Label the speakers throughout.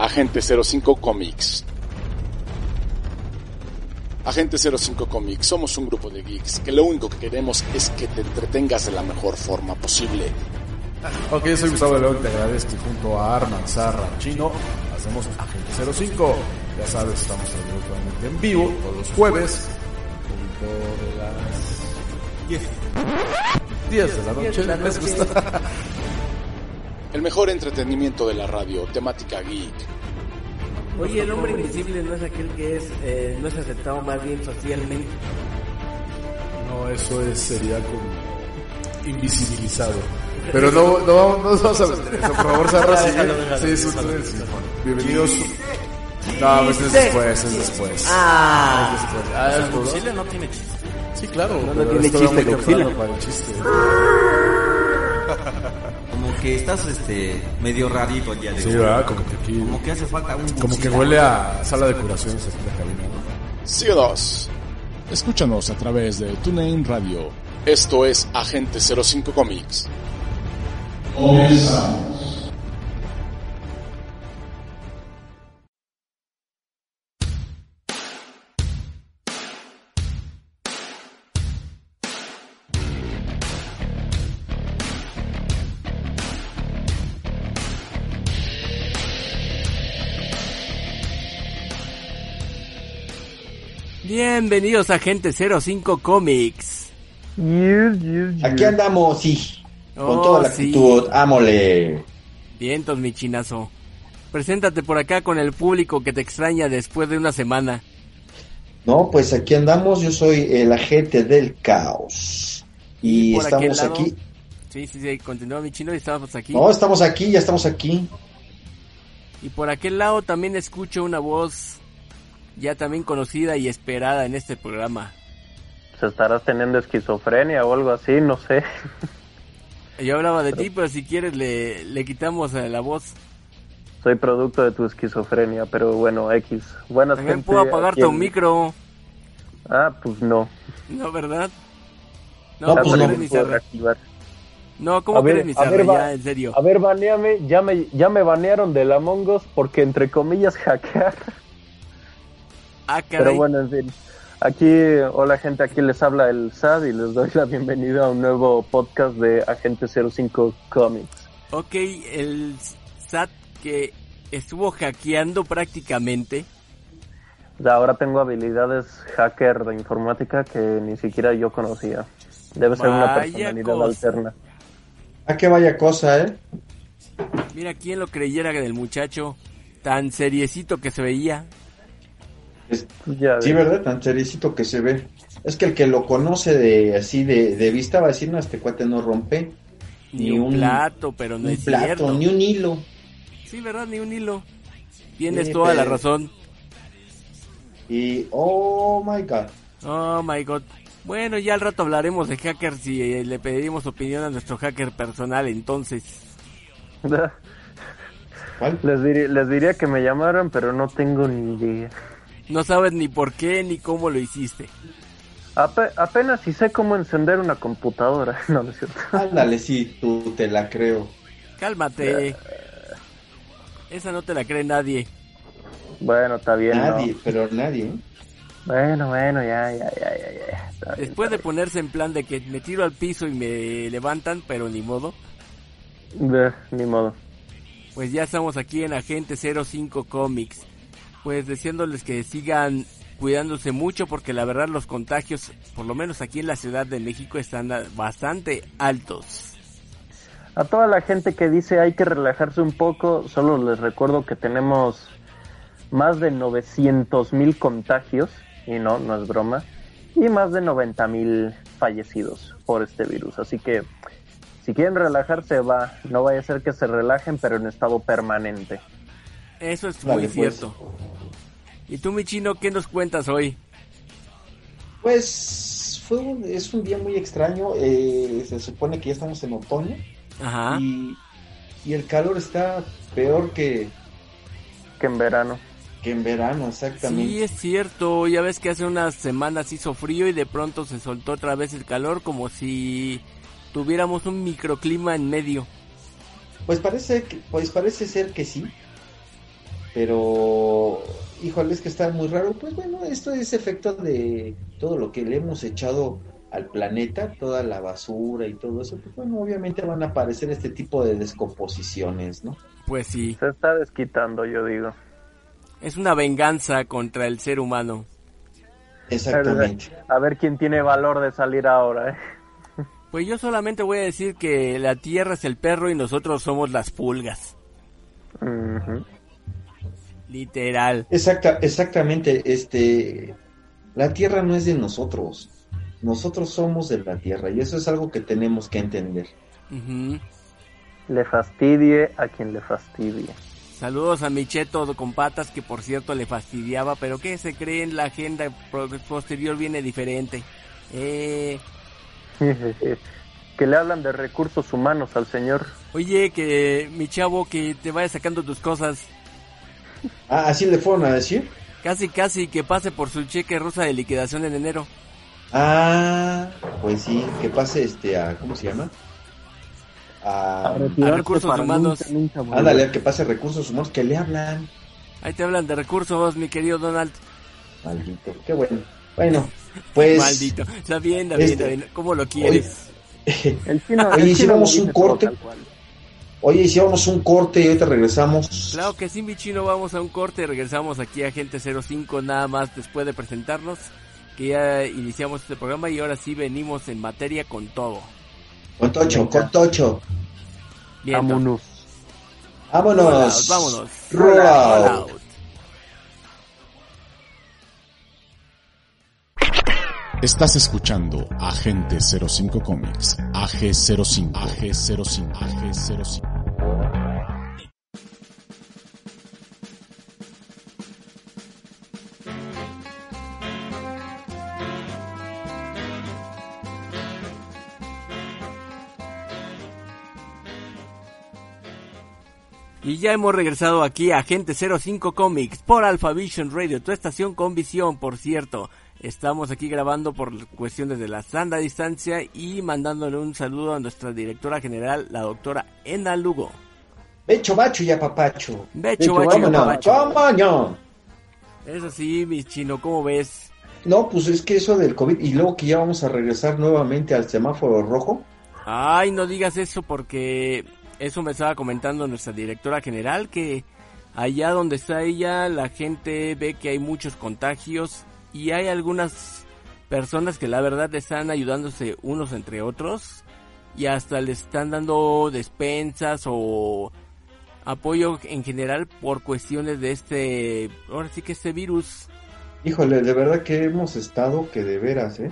Speaker 1: Agente 05 Comics. Agente 05 Comics, somos un grupo de geeks que lo único que queremos es que te entretengas de la mejor forma posible.
Speaker 2: Ok, soy Gustavo León, te agradezco y junto a Arman, Sarra, Chino, hacemos Agente 05. Ya sabes, estamos absolutamente en vivo todos los jueves, punto de las 10. 10 de la noche, ¿les gusta?
Speaker 1: El mejor entretenimiento de la radio, temática geek.
Speaker 3: Oye, el hombre invisible no es aquel que es eh, no es aceptado más bien socialmente.
Speaker 2: No, eso es, sería como invisibilizado. Pero no, no, no vamos a meter eso, por favor, Sarra, Sí,
Speaker 3: déjalo.
Speaker 2: sí, bueno. Bienvenidos. No, pues es después, es después.
Speaker 3: Ah,
Speaker 2: Es después. Ah.
Speaker 4: Godzilla no tiene chiste.
Speaker 2: Sí, claro.
Speaker 3: No, no tiene chiste, Godzilla.
Speaker 2: para el chiste.
Speaker 4: Que estás este medio rarito el día de
Speaker 2: Sí,
Speaker 4: hoy.
Speaker 2: ¿verdad? Como que aquí,
Speaker 4: Como que hace falta un
Speaker 2: como que huele a sala de curaciones la cabina, ¿no?
Speaker 1: Síguenos. Escúchanos a través de TuneIn Radio. Esto es Agente 05 Comics.
Speaker 3: Bienvenidos a Gente 05 Comics.
Speaker 5: Aquí andamos, sí. Con
Speaker 3: Oh,
Speaker 5: toda la
Speaker 3: sí.
Speaker 5: actitud. Ámole.
Speaker 3: Vientos, mi chinazo. Preséntate por acá con el público que te extraña después de una semana.
Speaker 5: No, pues aquí andamos. Yo soy el agente del caos. Y estamos aquí.
Speaker 3: Sí, sí, sí, continúa mi chino y estamos aquí.
Speaker 5: No, estamos aquí, ya estamos aquí.
Speaker 3: Y por aquel lado también escucho una voz ya también conocida y esperada en este programa.
Speaker 6: Se estarás teniendo esquizofrenia o algo así, no sé.
Speaker 3: Yo hablaba de ti, pero si quieres le, le quitamos eh, la voz.
Speaker 6: Soy producto de tu esquizofrenia, pero bueno, X. Buenas
Speaker 3: También
Speaker 6: gente,
Speaker 3: puedo apagar
Speaker 6: aquí
Speaker 3: tu
Speaker 6: en-
Speaker 3: micro,
Speaker 6: Ah, pues no.
Speaker 3: ¿no, verdad? No,
Speaker 5: No,
Speaker 3: ¿cómo
Speaker 5: pues no.
Speaker 3: No, ¿cómo
Speaker 6: A ver,
Speaker 3: mi
Speaker 6: a ver,
Speaker 3: Ya, en serio.
Speaker 6: A ver, baneame, ya me, ya me banearon del Among Us porque entre comillas hackear.
Speaker 3: Ah,
Speaker 6: Pero bueno, en fin. Aquí, hola gente, aquí les habla el SAD y les doy la bienvenida a un nuevo podcast de Agente 05 Comics.
Speaker 3: Ok, el SAT que estuvo hackeando prácticamente.
Speaker 6: Ahora tengo habilidades hacker de informática que ni siquiera yo conocía. Debe ser una
Speaker 3: Vaya
Speaker 6: personalidad
Speaker 3: cosa.
Speaker 6: alterna.
Speaker 5: Ah, que vaya cosa, ¿eh?
Speaker 3: Mira quién lo creyera del muchacho tan seriecito que se veía.
Speaker 5: Es-
Speaker 6: Ya
Speaker 5: sí. ¿verdad? Tan seriecito que se ve. Es que el que lo conoce de así de, de vista va a decir, no, este cuate no rompe.
Speaker 3: Ni,
Speaker 5: Ni
Speaker 3: un, plato, pero no
Speaker 5: un
Speaker 3: es
Speaker 5: plato,
Speaker 3: cierto.
Speaker 5: ni un hilo.
Speaker 3: Sí, ¿verdad? Ni un hilo. Tienes
Speaker 5: Sí,
Speaker 3: toda la razón.
Speaker 5: Y, oh my god.
Speaker 3: Oh my god. Bueno, ya al rato hablaremos de hackers y eh, le pediremos opinión a nuestro hacker personal entonces.
Speaker 5: ¿Cuál?
Speaker 6: Les, diría, les diría que me llamaran, pero no tengo ni idea.
Speaker 3: No sabes ni por qué ni cómo lo hiciste.
Speaker 6: Ape- apenas si sé cómo encender una computadora. No, no es cierto.
Speaker 5: Ándale, sí, tú te la creo.
Speaker 3: Cálmate. Esa no te la cree nadie.
Speaker 6: Bueno, está bien. ¿no?
Speaker 5: Nadie, pero nadie.
Speaker 6: Bueno, bueno, ya, ya, ya, ya. ya. Está bien,
Speaker 3: Después de ponerse en plan de que me tiro al piso y me levantan, pero ni modo.
Speaker 6: bien. Eh, Ni modo.
Speaker 3: Pues ya estamos aquí en Agente 05 Comics. Pues deseándoles que sigan cuidándose mucho porque la verdad los contagios, por lo menos aquí en la Ciudad de México, están bastante altos.
Speaker 6: A toda la gente que dice hay que relajarse un poco, solo les recuerdo que tenemos más de 900 mil contagios, y no, no es broma, y más de 90 mil fallecidos por este virus. Así que si quieren relajarse, va, no vaya a ser que se relajen, pero en estado permanente.
Speaker 3: Eso es muy
Speaker 5: pues.
Speaker 3: cierto. ¿Y tú, mi chino, qué nos cuentas hoy?
Speaker 5: Pues fue un- es un día muy extraño. eh, se supone que ya estamos en otoño
Speaker 3: Ajá.
Speaker 5: y, y el calor está peor que,
Speaker 6: Que en verano.
Speaker 5: que en verano,
Speaker 3: Sí,
Speaker 5: exactamente.
Speaker 3: es cierto. Ya ves que hace unas semanas hizo frío y de pronto se soltó otra vez el calor como si tuviéramos un microclima en medio.
Speaker 5: Pues parece que, pues parece ser que sí. Pero híjole, es que está muy raro. Pues bueno, esto es efecto de todo lo que le hemos echado al planeta, toda la basura y todo eso. Pues bueno, obviamente van a aparecer este tipo de descomposiciones, ¿no?
Speaker 3: Pues sí,
Speaker 7: Se está desquitando, yo digo.
Speaker 3: es una venganza contra el ser humano.
Speaker 5: Exactamente.
Speaker 7: A ver quién tiene valor de salir ahora, ¿eh?
Speaker 3: Pues yo solamente voy a decir que la tierra es el perro y nosotros somos las pulgas.
Speaker 7: Ujú.
Speaker 3: Literal.
Speaker 5: Exacta, exactamente, este, la tierra no es de nosotros, nosotros somos de la tierra y eso es algo que tenemos que entender.
Speaker 3: Ujú.
Speaker 7: Le fastidie a quien le fastidie.
Speaker 3: Saludos a Micheto con patas que por cierto le fastidiaba, pero que se cree en la agenda posterior viene diferente. Eh,
Speaker 7: que le hablan de recursos humanos al señor.
Speaker 3: oye, que mi chavo que te vaya sacando tus cosas.
Speaker 5: Ah, así le fueron a decir.
Speaker 3: Casi, casi que pase por su cheque rosa de liquidación en enero.
Speaker 5: Ah, pues sí, que pase este a, ¿cómo se llama? A,
Speaker 3: recursos humanos. nunca,
Speaker 5: ándale, que pase recursos humanos, que le hablan.
Speaker 3: Ahí te hablan de recursos, mi querido Donald.
Speaker 5: Maldito, qué bueno. Bueno, pues.
Speaker 3: Maldito. Está bien, está bien,
Speaker 5: Este-
Speaker 3: está bien. ¿Cómo lo quieres?
Speaker 7: El chino,
Speaker 5: Oye,
Speaker 7: el
Speaker 5: ¿y si
Speaker 7: chino
Speaker 5: vamos
Speaker 7: lo
Speaker 5: un corte?
Speaker 7: tal cual.
Speaker 5: Oye, hicimos un corte y ahorita regresamos.
Speaker 3: Claro que sí, mi chino, vamos a un corte, regresamos aquí a Gente 05 nada más después de presentarnos, que ya iniciamos este programa y ahora sí venimos en materia con todo.
Speaker 5: Con Tocho, con Tocho.
Speaker 3: Bien,
Speaker 7: Vámonos.
Speaker 5: Vámonos.
Speaker 3: vámonos.
Speaker 5: Roll
Speaker 3: Roll
Speaker 5: out.
Speaker 8: Estás escuchando Agente 05 Comics, AG05, AG05, AG05.
Speaker 3: Y ya hemos regresado aquí a Agente 05 Comics por Alpha Vision Radio, tu estación con visión, por cierto. Estamos aquí grabando por cuestiones de la sana distancia y mandándole un saludo a nuestra directora general, la doctora Ena Lugo.
Speaker 5: Becho, bacho y apapacho.
Speaker 3: Becho, bacho y. Es así, mi chino, ¿cómo ves?
Speaker 5: No, pues es que eso del COVID y luego que ya vamos a regresar nuevamente al semáforo rojo.
Speaker 3: Ay, no digas eso porque eso me estaba comentando nuestra directora general que allá donde está ella la gente ve que hay muchos contagios y hay algunas personas que la verdad están ayudándose unos entre otros y hasta le están dando despensas o apoyo en general por cuestiones de este, ahora sí que este virus.
Speaker 5: Híjole, de verdad que hemos estado que de veras, ¿eh?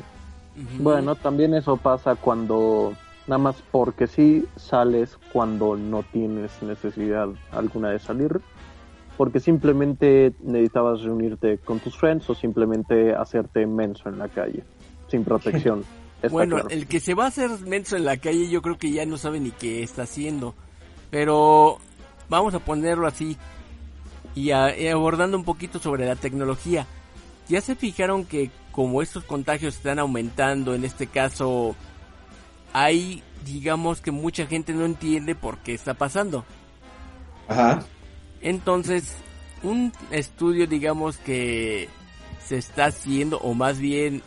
Speaker 7: Bueno, también eso pasa cuando nada más porque sí sales cuando no tienes necesidad alguna de salir, porque simplemente necesitabas reunirte con tus friends o simplemente hacerte menso en la calle, sin protección.
Speaker 3: Bueno,
Speaker 7: claro.
Speaker 3: el que se va a hacer menso en la calle yo creo que ya no sabe ni qué está haciendo. Pero vamos a ponerlo así y, a- y abordando un poquito sobre la tecnología. Ya se fijaron que como estos contagios están aumentando, en este caso hay digamos que mucha gente no entiende por qué está pasando.
Speaker 5: Ajá.
Speaker 3: Entonces, un estudio, digamos, que se está haciendo, o más bien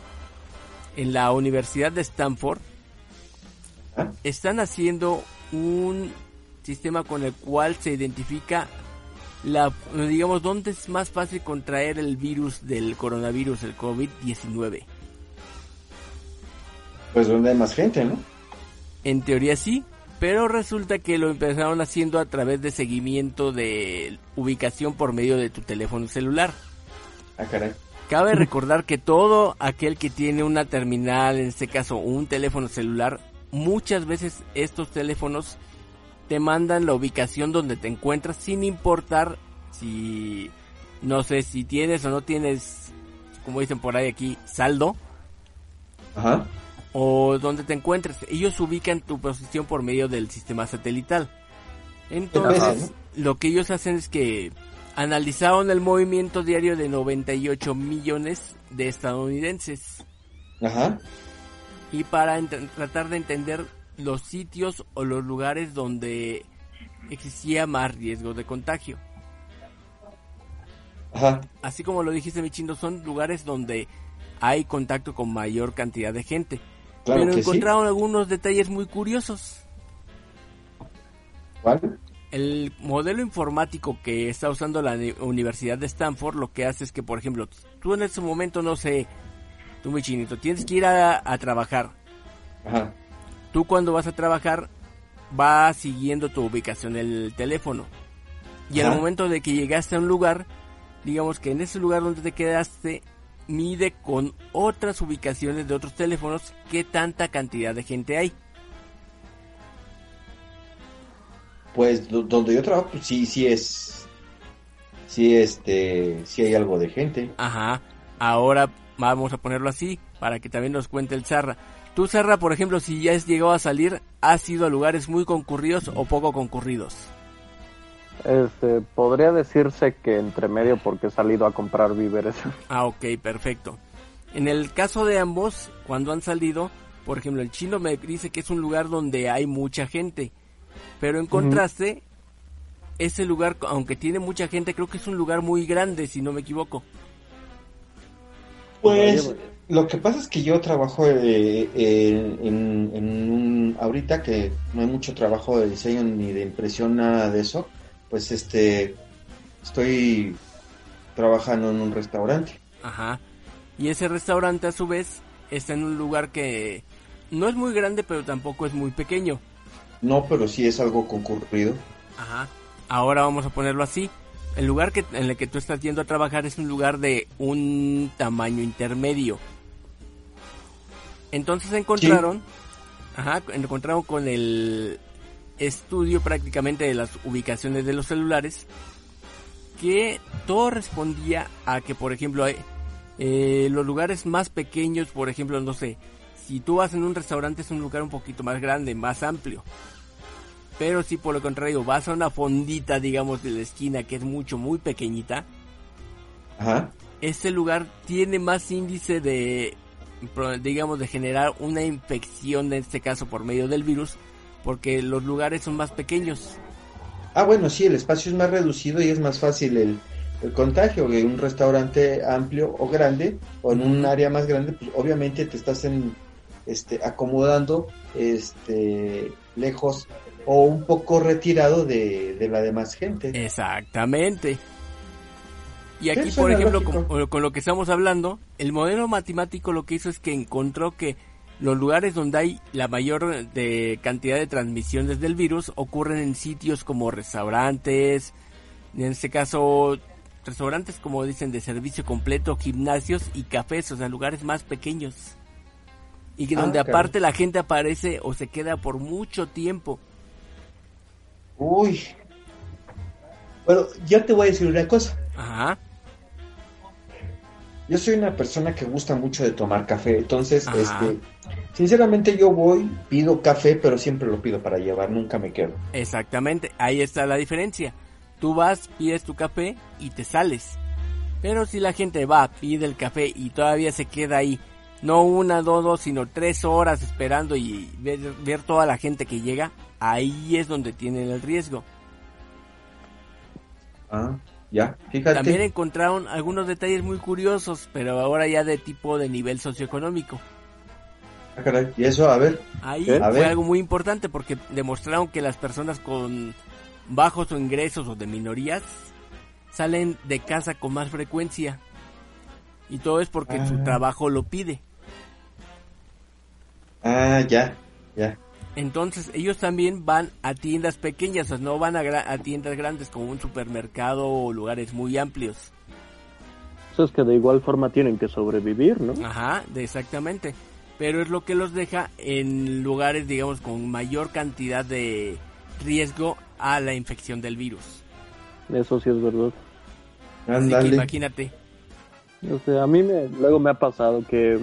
Speaker 3: en la Universidad de Stanford,
Speaker 5: ¿Ah?
Speaker 3: están haciendo un sistema con el cual se identifica la, digamos, dónde es más fácil contraer el virus del coronavirus, el COVID-19.
Speaker 5: Pues donde hay más gente, ¿no?
Speaker 3: En teoría sí, pero resulta que lo empezaron haciendo a través de seguimiento de ubicación por medio de tu teléfono celular.
Speaker 5: Ah, caray.
Speaker 3: Cabe recordar que todo aquel que tiene una terminal, en este caso un teléfono celular, muchas veces estos teléfonos te mandan la ubicación donde te encuentras sin importar si, no sé, si tienes o no tienes, como dicen por ahí aquí, saldo
Speaker 5: Ajá.
Speaker 3: O donde te encuentres. Ellos ubican tu posición por medio del sistema satelital. Entonces, lo que ellos hacen es que analizaron el movimiento diario de 98 millones de estadounidenses
Speaker 5: Ajá.
Speaker 3: y para tratar de entender los sitios o los lugares donde existía más riesgo de contagio.
Speaker 5: Ajá.
Speaker 3: Así como lo dijiste, mi chino, son lugares donde hay contacto con mayor cantidad de gente.
Speaker 5: Claro
Speaker 3: Pero
Speaker 5: sí.
Speaker 3: encontraron algunos detalles muy curiosos.
Speaker 5: ¿Cuál?
Speaker 3: El modelo informático que está usando la Uni- Universidad de Stanford lo que hace es que, por ejemplo, tú en ese momento, no sé, tú mi chinito, tienes que ir a, a trabajar.
Speaker 5: Ajá.
Speaker 3: Tú cuando vas a trabajar va siguiendo tu ubicación el teléfono. Y al momento de que llegaste a un lugar, digamos que en ese lugar donde te quedaste, mide con otras ubicaciones de otros teléfonos qué tanta cantidad de gente hay.
Speaker 5: Pues do- donde yo trabajo, pues sí, sí es. Sí, este. Sí hay algo de gente.
Speaker 3: Ajá. Ahora vamos a ponerlo así para que también nos cuente el Zarra. Tú, Zarra, por ejemplo, si ya has llegado a salir, ¿has ido a lugares muy concurridos o poco concurridos?
Speaker 7: Este, podría decirse que entre medio porque he salido a comprar víveres.
Speaker 3: Ah, ok, perfecto. En el caso de ambos, cuando han salido, por ejemplo, el chino me dice que es un lugar donde hay mucha gente. Pero en contraste, ese lugar, aunque tiene mucha gente, creo que es un lugar muy grande, si no me equivoco.
Speaker 5: Pues lo que pasa es que yo trabajo eh, eh, en, en un, ahorita que no hay mucho trabajo de diseño ni de impresión, nada de eso, pues este estoy trabajando en un restaurante.
Speaker 3: Ajá. Y ese restaurante a su vez está en un lugar que no es muy grande, pero tampoco es muy pequeño.
Speaker 5: No, pero sí es algo concurrido.
Speaker 3: Ajá. Ahora vamos a ponerlo así. El lugar que, en el que tú estás yendo a trabajar es un lugar de un tamaño intermedio. Entonces encontraron, ajá, encontraron con el estudio prácticamente de las ubicaciones de los celulares que todo respondía a que, por ejemplo, hay, eh, los lugares más pequeños, por ejemplo, no sé, si tú vas en un restaurante es un lugar un poquito más grande, más amplio. Pero si por lo contrario vas a una fondita, digamos, de la esquina que es mucho, muy pequeñita,
Speaker 5: Ajá.
Speaker 3: este lugar tiene más índice de, digamos, de generar una infección, en este caso por medio del virus, porque los lugares son más pequeños.
Speaker 5: Ah, bueno, sí, el espacio es más reducido y es más fácil el, el contagio. En un restaurante amplio o grande, o en un área más grande, pues obviamente te estás en, este, acomodando este, lejos o un poco retirado de, de la demás gente.
Speaker 3: Exactamente. Y aquí,
Speaker 5: Sí,
Speaker 3: por ejemplo, con, con lo que estamos hablando, el modelo matemático lo que hizo es que encontró que los lugares donde hay la mayor de cantidad de transmisiones del virus ocurren en sitios como restaurantes, en este caso restaurantes como dicen de servicio completo, gimnasios y cafés, o sea, lugares más pequeños. Y que
Speaker 5: Ah,
Speaker 3: donde aparte la gente aparece o se queda por mucho tiempo.
Speaker 5: Uy. Bueno, yo te voy a decir una cosa.
Speaker 3: Ajá.
Speaker 5: Yo soy una persona que gusta mucho de tomar café, entonces,
Speaker 3: Ajá.
Speaker 5: este, sinceramente yo voy, pido café, pero siempre lo pido para llevar, nunca me quedo.
Speaker 3: Exactamente, ahí está la diferencia. Tú vas, pides tu café y te sales. Pero si la gente va, pide el café y todavía se queda ahí, no una, dos, dos, sino tres horas esperando y ver, ver toda la gente que llega, ahí es donde tienen el riesgo.
Speaker 5: Ah, ya, fíjate.
Speaker 3: También encontraron algunos detalles muy curiosos, pero ahora ya de tipo de nivel socioeconómico.
Speaker 5: Ah, caray, Y eso, a ver,
Speaker 3: Ahí
Speaker 7: ¿Qué?
Speaker 5: A
Speaker 3: fue
Speaker 5: ver.
Speaker 3: algo muy importante porque demostraron que las personas con bajos o ingresos o de minorías salen de casa con más frecuencia. Y todo es porque su
Speaker 5: Ah.
Speaker 3: trabajo lo pide.
Speaker 5: ah, ya, ya.
Speaker 3: Entonces ellos también van a tiendas pequeñas, o sea, no van a, gra- a tiendas grandes como un supermercado o lugares muy amplios.
Speaker 7: Eso es que de igual forma tienen que sobrevivir, ¿no?
Speaker 3: Ajá, de- exactamente. Pero es lo que los deja en lugares, digamos, con mayor cantidad de riesgo a la infección del virus.
Speaker 7: Eso sí es verdad.
Speaker 3: Así que imagínate.
Speaker 7: O sea, a mí me, luego me ha pasado que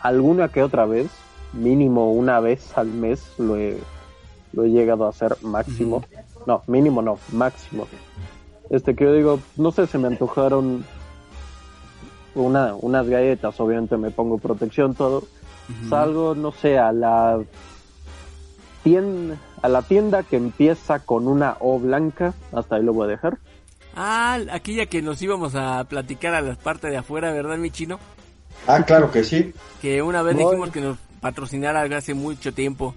Speaker 7: alguna que otra vez, mínimo una vez al mes, lo he, lo he llegado a hacer máximo. No, mínimo no, máximo. Este que yo digo, no sé, se me antojaron una, unas galletas, obviamente me pongo protección, todo. Salgo, no sé, a la tienda, a la tienda que empieza con una O blanca, hasta ahí lo voy a dejar.
Speaker 3: Ah, aquella que nos íbamos a platicar a la parte de afuera, ¿verdad, mi chino?
Speaker 5: Ah, claro que sí.
Speaker 3: Que una vez
Speaker 6: No.
Speaker 3: dijimos que nos patrocinara hace mucho tiempo.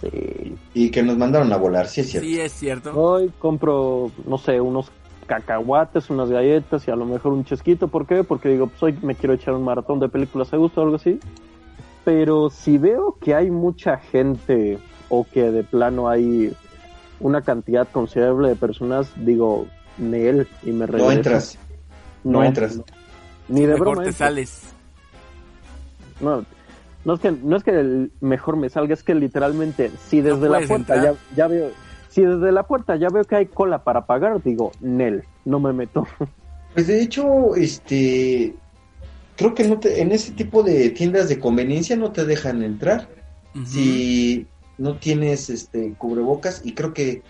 Speaker 6: Sí.
Speaker 5: Y que nos mandaron a volar, sí es cierto.
Speaker 3: Sí, es cierto.
Speaker 6: Hoy compro, no sé, unos cacahuates, unas galletas y a lo mejor un chesquito. ¿Por qué? Porque digo, pues hoy me quiero echar un maratón de películas a gusto o algo así. Pero si veo que hay mucha gente o que de plano hay una cantidad considerable de personas, digo, Nel y me regreso.
Speaker 5: No entras. No entras.
Speaker 6: Ni de
Speaker 3: Mejor
Speaker 6: broma.
Speaker 3: te
Speaker 6: entro.
Speaker 3: sales.
Speaker 6: No, no es que no es que el mejor me salga, es que literalmente si desde la puerta ya, veo, si desde la puerta ya veo que hay cola para pagar, digo, Nel, no me meto.
Speaker 5: Pues de hecho, este, creo que no te, en ese tipo de tiendas de conveniencia no te dejan entrar si no tienes este cubrebocas y creo que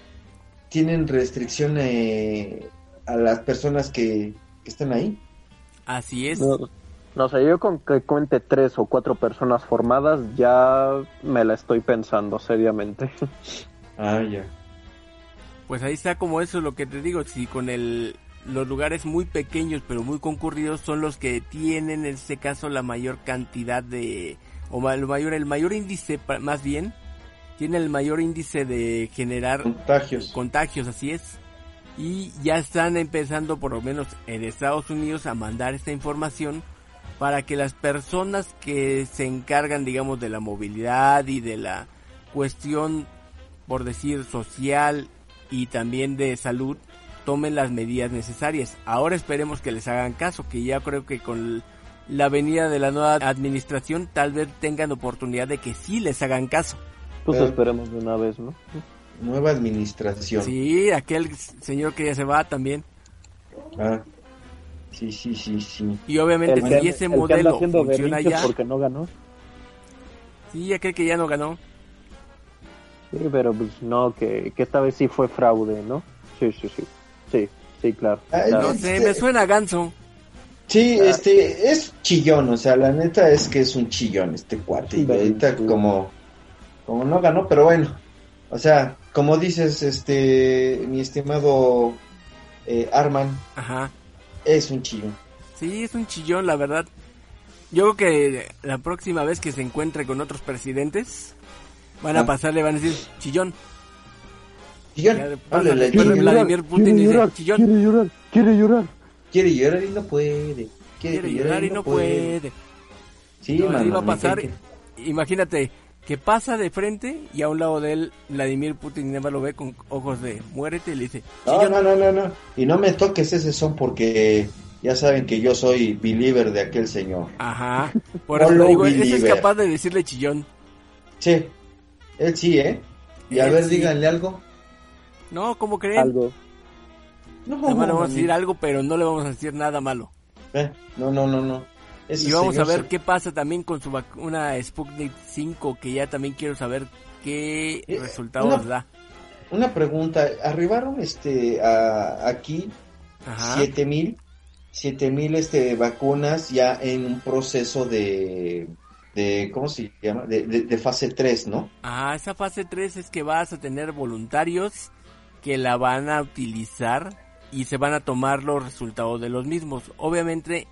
Speaker 5: tienen restricción eh, a las personas que, que están ahí.
Speaker 3: Así es.
Speaker 6: No, no sé, yo con que cuente tres o cuatro personas formadas ya me la estoy pensando seriamente.
Speaker 5: Ah, ya.
Speaker 3: Pues ahí está como eso lo que te digo, si con el los lugares muy pequeños pero muy concurridos son los que tienen en este caso la mayor cantidad de o el mayor el mayor índice más bien tiene el mayor índice de generar
Speaker 5: Contagios.
Speaker 3: contagios, así es. Y ya están empezando, por lo menos en Estados Unidos, a mandar esta información para que las personas que se encargan, digamos, de la movilidad y de la cuestión, por decir, social y también de salud, tomen las medidas necesarias. Ahora esperemos que les hagan caso, que ya creo que con la venida de la nueva administración tal vez tengan oportunidad de que sí les hagan caso.
Speaker 6: Pues esperemos de una vez, ¿no?
Speaker 5: Nueva administración.
Speaker 3: Sí, aquel señor que ya se va también.
Speaker 5: Ah, sí, sí, sí, sí.
Speaker 3: Y obviamente
Speaker 6: El que-
Speaker 3: si ese
Speaker 6: el que anda
Speaker 3: modelo
Speaker 6: haciendo
Speaker 3: funciona ya,
Speaker 6: porque no ganó.
Speaker 3: sí, aquel que ya no ganó.
Speaker 6: Sí, pero pues no, que, que esta vez sí fue fraude, ¿no? Sí, sí, sí. Sí, sí, claro.
Speaker 5: Ay,
Speaker 6: claro.
Speaker 3: No sé,
Speaker 5: Este-
Speaker 3: me suena a ganso.
Speaker 5: Sí, este, es chillón, o sea, la neta es que es un chillón este cuate. Y ahorita
Speaker 6: sí.
Speaker 5: como, como no ganó, pero bueno, o sea, como dices, este, mi estimado eh, Arman,
Speaker 3: Ajá.
Speaker 5: Es un chillón.
Speaker 3: Sí, es un chillón, la verdad. Yo creo que la próxima vez que se encuentre con otros presidentes, van a
Speaker 5: Ah.
Speaker 3: pasarle, van a decir chillón.
Speaker 5: Chillón.
Speaker 3: Vladimir Putin
Speaker 6: quiere
Speaker 3: dice,
Speaker 6: llorar,
Speaker 3: chillón.
Speaker 6: quiere llorar, quiere llorar.
Speaker 5: Quiere llorar y no puede. Quiere,
Speaker 3: Quiere llorar y no puede.
Speaker 5: Sí,
Speaker 3: No,
Speaker 5: mano,
Speaker 3: así va a pasar. Imagínate que pasa de frente y a un lado de él Vladimir Putin nada más lo ve con ojos de muérete y le dice
Speaker 5: No, no, no, no, no. Y no me toques ese son porque ya saben que yo soy believer de aquel señor.
Speaker 3: Ajá. Por eso te digo, ese es capaz de decirle chillón.
Speaker 5: Sí, él sí, ¿eh? Y a
Speaker 3: Él
Speaker 5: ver,
Speaker 3: sí.
Speaker 5: díganle algo.
Speaker 3: No, ¿cómo creen?
Speaker 6: Algo.
Speaker 5: No,
Speaker 3: Nada más le vamos a decir algo, pero no le vamos a decir nada malo.
Speaker 5: Eh, no, no, no, no.
Speaker 3: Y vamos a ver
Speaker 5: se-
Speaker 3: qué pasa también con su vacuna Sputnik 5, que ya también quiero saber qué
Speaker 5: Eh,
Speaker 3: resultados
Speaker 5: una-
Speaker 3: da.
Speaker 5: Una pregunta, arribaron este a, aquí
Speaker 3: Ajá.
Speaker 5: siete mil, siete mil este vacunas ya en un proceso de, de ¿cómo se llama? De, de, de fase 3, ¿no?
Speaker 3: Ajá, esa fase 3 es que vas a tener voluntarios que la van a utilizar y se van a tomar los resultados de los mismos. Obviamente,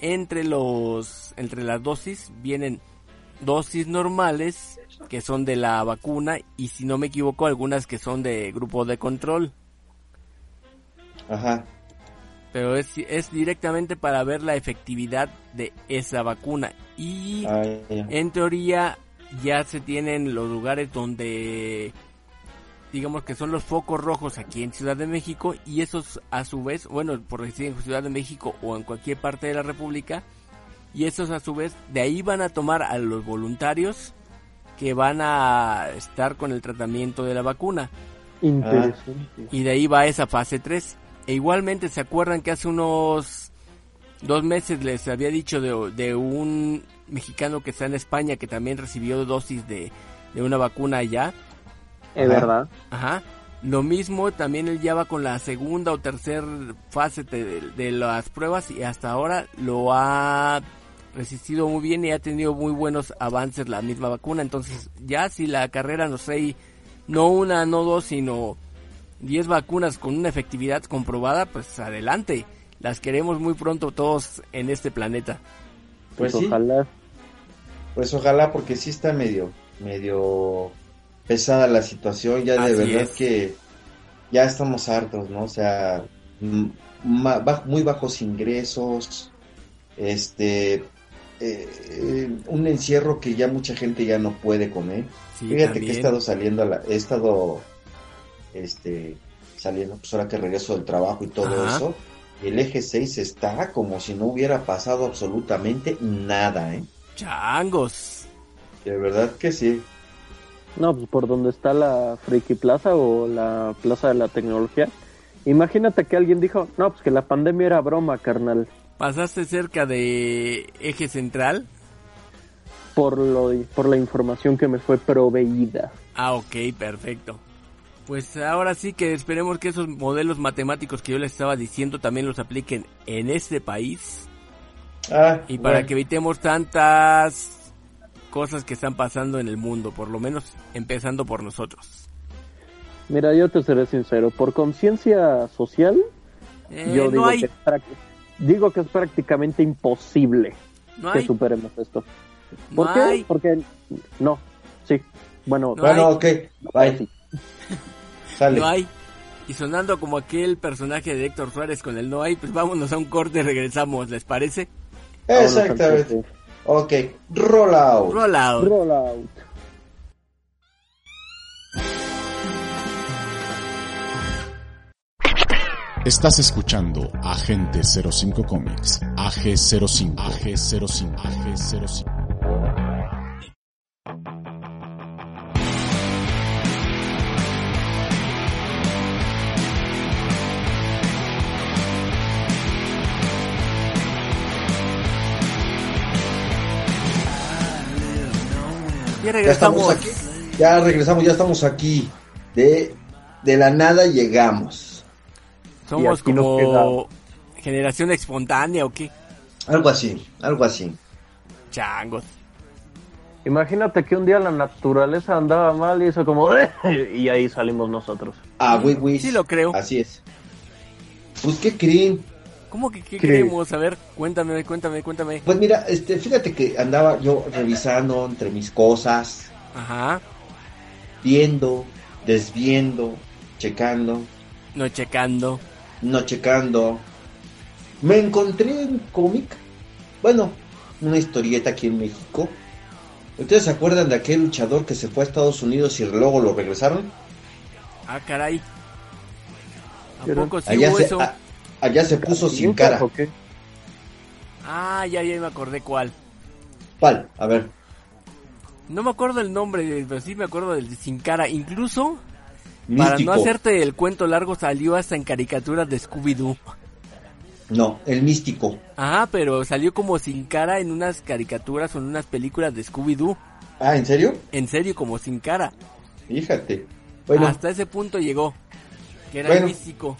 Speaker 3: entre los entre las dosis vienen dosis normales que son de la vacuna y si no me equivoco algunas que son de grupo de control.
Speaker 5: Ajá.
Speaker 3: pero es, es directamente para ver la efectividad de esa vacuna. Y
Speaker 5: Ah,
Speaker 3: en teoría ya se tienen los lugares donde digamos que son los focos rojos aquí en Ciudad de México y esos a su vez, bueno, por decir en Ciudad de México o en cualquier parte de la República, y esos a su vez de ahí van a tomar a los voluntarios que van a estar con el tratamiento de la vacuna
Speaker 6: Interesante.
Speaker 3: y de ahí va esa fase 3. E igualmente, ¿se acuerdan que hace unos dos meses les había dicho de, de un mexicano que está en España que también recibió dosis de, de una vacuna allá?
Speaker 6: Es verdad.
Speaker 3: Ajá. Lo mismo, también él ya va con la segunda o tercera fase de, de las pruebas y hasta ahora lo ha resistido muy bien y ha tenido muy buenos avances la misma vacuna. Entonces, ya si la carrera nos trae no una, no dos, sino 10 vacunas con una efectividad comprobada, pues adelante. Las queremos muy pronto todos en este planeta.
Speaker 5: Pues,
Speaker 7: Pues
Speaker 5: sí,
Speaker 7: ojalá.
Speaker 5: pues ojalá porque sí está medio, medio pesada la situación, ya de verdad
Speaker 3: es.
Speaker 5: que ya estamos hartos, ¿no? O sea, muy bajos ingresos, este, eh, eh, un encierro que ya mucha gente ya no puede comer.
Speaker 3: Sí,
Speaker 5: Fíjate que he estado saliendo, a la- he estado, este, saliendo, pues ahora que regreso del trabajo y todo
Speaker 3: Ajá.
Speaker 5: eso, el eje 6 está como si no hubiera pasado absolutamente nada, ¿eh?
Speaker 3: Changos.
Speaker 5: De verdad que sí.
Speaker 7: No, pues por donde está la Friki Plaza o la Plaza de la Tecnología. Imagínate que alguien dijo, no, pues que la pandemia era broma, carnal.
Speaker 3: ¿Pasaste cerca de eje central?
Speaker 7: Por, lo, por la información que me fue proveída.
Speaker 3: Ah, ok, perfecto. Pues ahora sí que esperemos que esos modelos matemáticos que yo les estaba diciendo también los apliquen en este país.
Speaker 5: Ah,
Speaker 3: Y para
Speaker 5: bueno.
Speaker 3: que evitemos tantas cosas que están pasando en el mundo, por lo menos empezando por nosotros.
Speaker 7: Mira, yo te seré sincero, por conciencia social,
Speaker 3: Eh,
Speaker 7: yo
Speaker 3: no
Speaker 7: digo,
Speaker 3: hay,
Speaker 7: que digo que es prácticamente imposible
Speaker 3: no
Speaker 7: que
Speaker 3: hay,
Speaker 7: superemos esto.
Speaker 3: no
Speaker 7: ¿Por qué?
Speaker 3: hay.
Speaker 7: Porque no, sí, bueno,
Speaker 3: No
Speaker 5: Bueno,
Speaker 3: hay.
Speaker 5: ok, bye.
Speaker 7: sí.
Speaker 5: Sale.
Speaker 3: No hay. Y sonando como aquel personaje de Héctor Suárez con el no hay, pues vámonos a un corte y regresamos, ¿les parece?
Speaker 5: Exactamente. Ok, roll out.
Speaker 3: Roll out.
Speaker 7: Roll out.
Speaker 8: Estás escuchando Agente 05 Comics, AG05, AG05, AG05.
Speaker 3: Ya
Speaker 5: Ya estamos
Speaker 3: regresamos.
Speaker 5: aquí. Ya regresamos, ya estamos aquí. De, de la nada llegamos.
Speaker 3: Somos como generación espontánea o qué?
Speaker 5: Algo así, algo así.
Speaker 3: Changos.
Speaker 7: Imagínate que un día la naturaleza andaba mal y hizo como... y ahí salimos nosotros.
Speaker 5: Ah, güey, güey.
Speaker 3: Sí lo creo.
Speaker 5: Así es. Pues, ¿qué creen?
Speaker 3: ¿Cómo que qué queremos? A ver, cuéntame, cuéntame, cuéntame.
Speaker 5: Pues mira, este, fíjate que andaba yo revisando entre mis cosas,
Speaker 3: Ajá.
Speaker 5: viendo, desviendo, checando,
Speaker 3: No checando.
Speaker 5: no checando. Me encontré un cómic, bueno, una historieta aquí en México. ¿Ustedes se acuerdan de aquel luchador que se fue a Estados Unidos y luego lo regresaron?
Speaker 3: Ah, caray. ¿A poco sí hubo
Speaker 5: se,
Speaker 3: eso?
Speaker 5: a- allá se puso sin cara.
Speaker 7: ¿O qué?
Speaker 3: Ah, ya, ya me acordé cuál.
Speaker 5: ¿Cuál? A ver.
Speaker 3: No me acuerdo el nombre, pero sí me acuerdo del de Sin Cara. Incluso, para no hacerte el cuento largo, salió hasta en caricaturas de Scooby-Doo.
Speaker 5: No, el místico.
Speaker 3: Ajá, pero salió como Sin Cara en unas caricaturas o en unas películas de Scooby-Doo.
Speaker 5: Ah, ¿en serio?
Speaker 3: En serio, como Sin Cara.
Speaker 5: Fíjate. Bueno,
Speaker 3: Hasta ese punto llegó. Que era
Speaker 5: Bueno,
Speaker 3: el místico.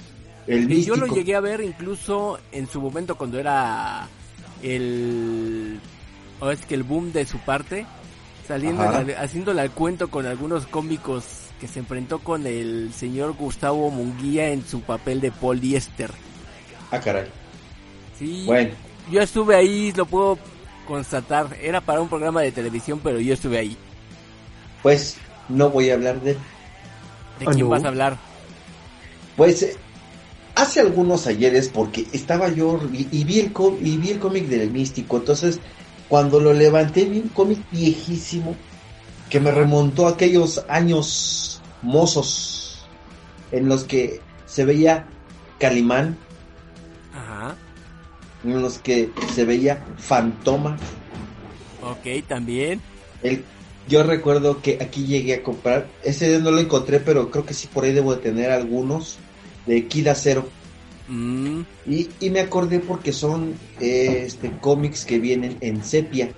Speaker 5: El
Speaker 3: Y
Speaker 5: místico.
Speaker 3: yo lo llegué a ver incluso en su momento cuando era el... O es que el boom de su parte. Saliendo, haciéndole al cuento con algunos cómicos que se enfrentó con el señor Gustavo Munguía en su papel de poliéster.
Speaker 5: Ah, caray.
Speaker 3: Sí,
Speaker 5: Bueno,
Speaker 3: yo estuve ahí, lo puedo constatar. Era para un programa de televisión, pero yo estuve ahí.
Speaker 5: pues no voy a hablar de él.
Speaker 3: ¿De
Speaker 7: Ah,
Speaker 3: quién
Speaker 7: no.
Speaker 3: vas a hablar?
Speaker 5: Pues hace algunos ayeres porque estaba yo y, y vi el y vi el cómic del místico, entonces cuando lo levanté vi un cómic viejísimo que me remontó a aquellos años mozos en los que se veía Calimán,
Speaker 3: Ajá.
Speaker 5: en los que se veía Fantoma.
Speaker 3: Ok, también.
Speaker 5: El, yo recuerdo que aquí llegué a comprar, ese no lo encontré, pero creo que sí por ahí debo de tener algunos de Kid Acero.
Speaker 3: Mm,
Speaker 5: Y, y me acordé porque son eh, este cómics que vienen en sepia.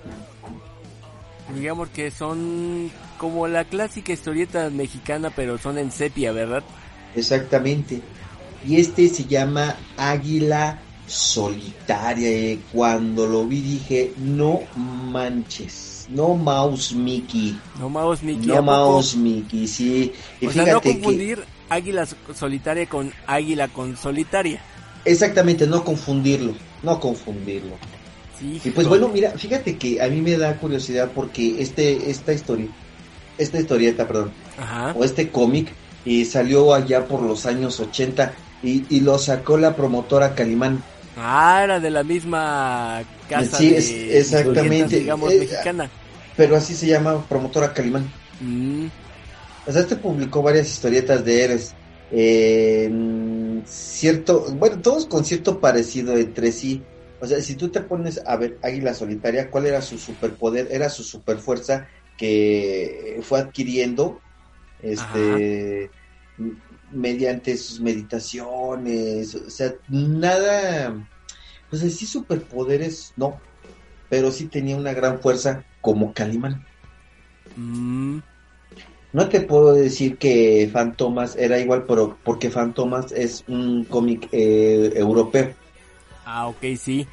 Speaker 3: digamos que son como la clásica historieta mexicana, pero son en sepia, ¿verdad?
Speaker 5: Exactamente. Y este se llama Águila Solitaria. eh. Cuando lo vi dije, no manches. No Mouse Mickey.
Speaker 3: No Mouse Mickey.
Speaker 5: No. Mouse Mickey, sí. Y
Speaker 3: O sea, no
Speaker 5: fíjate que...
Speaker 3: águila solitaria con águila con solitaria.
Speaker 5: Exactamente, no confundirlo, no confundirlo.
Speaker 3: Sí,
Speaker 5: Y pues bueno, mira, fíjate que a mí me da curiosidad porque este, esta historia, esta historieta, perdón,
Speaker 3: Ajá.
Speaker 5: o este cómic, y salió allá por los años 80 y, y lo sacó la promotora Calimán.
Speaker 3: Ah, era de la misma casa
Speaker 5: Sí,
Speaker 3: de
Speaker 5: es- exactamente.
Speaker 3: digamos,
Speaker 5: Eh,
Speaker 3: mexicana.
Speaker 5: Pero así se llama promotora Calimán.
Speaker 3: Mm,
Speaker 5: O sea, este publicó varias historietas de héroes. eh, cierto, bueno, todos con cierto parecido entre sí. O sea, si tú te pones a ver Águila Solitaria, ¿cuál era su superpoder? Era su superfuerza que fue adquiriendo este mediante sus meditaciones, o sea, nada, pues así superpoderes, no, pero sí tenía una gran fuerza como Calimán.
Speaker 3: mm,
Speaker 5: No te puedo decir que Fantomas era igual, pero porque Fantomas es un cómic eh, europeo,
Speaker 3: ah, ok, sí.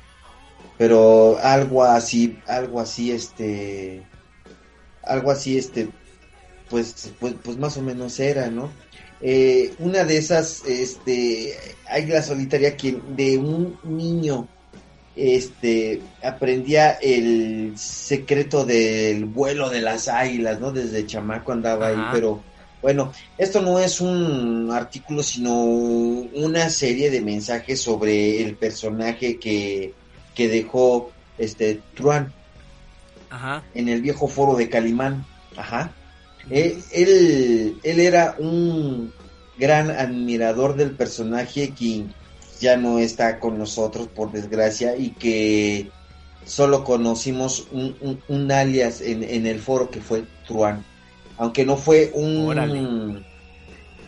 Speaker 5: pero algo así, algo así, este, algo así, este, pues, pues, pues más o menos era, ¿no? Eh, una de esas, este, Águila Solitaria, quien de un niño, este, aprendía el secreto del vuelo de las águilas, ¿no? Desde chamaco andaba ahí, pero bueno, esto no es un artículo, sino una serie de mensajes sobre el personaje que, que dejó este Truan
Speaker 3: Ajá.
Speaker 5: en el viejo foro de Calimán. Ajá. Eh, él, él era un gran admirador del personaje que ya no está con nosotros por desgracia y que solo conocimos un, un- un alias en, en el foro que fue Truan. Aunque no fue un...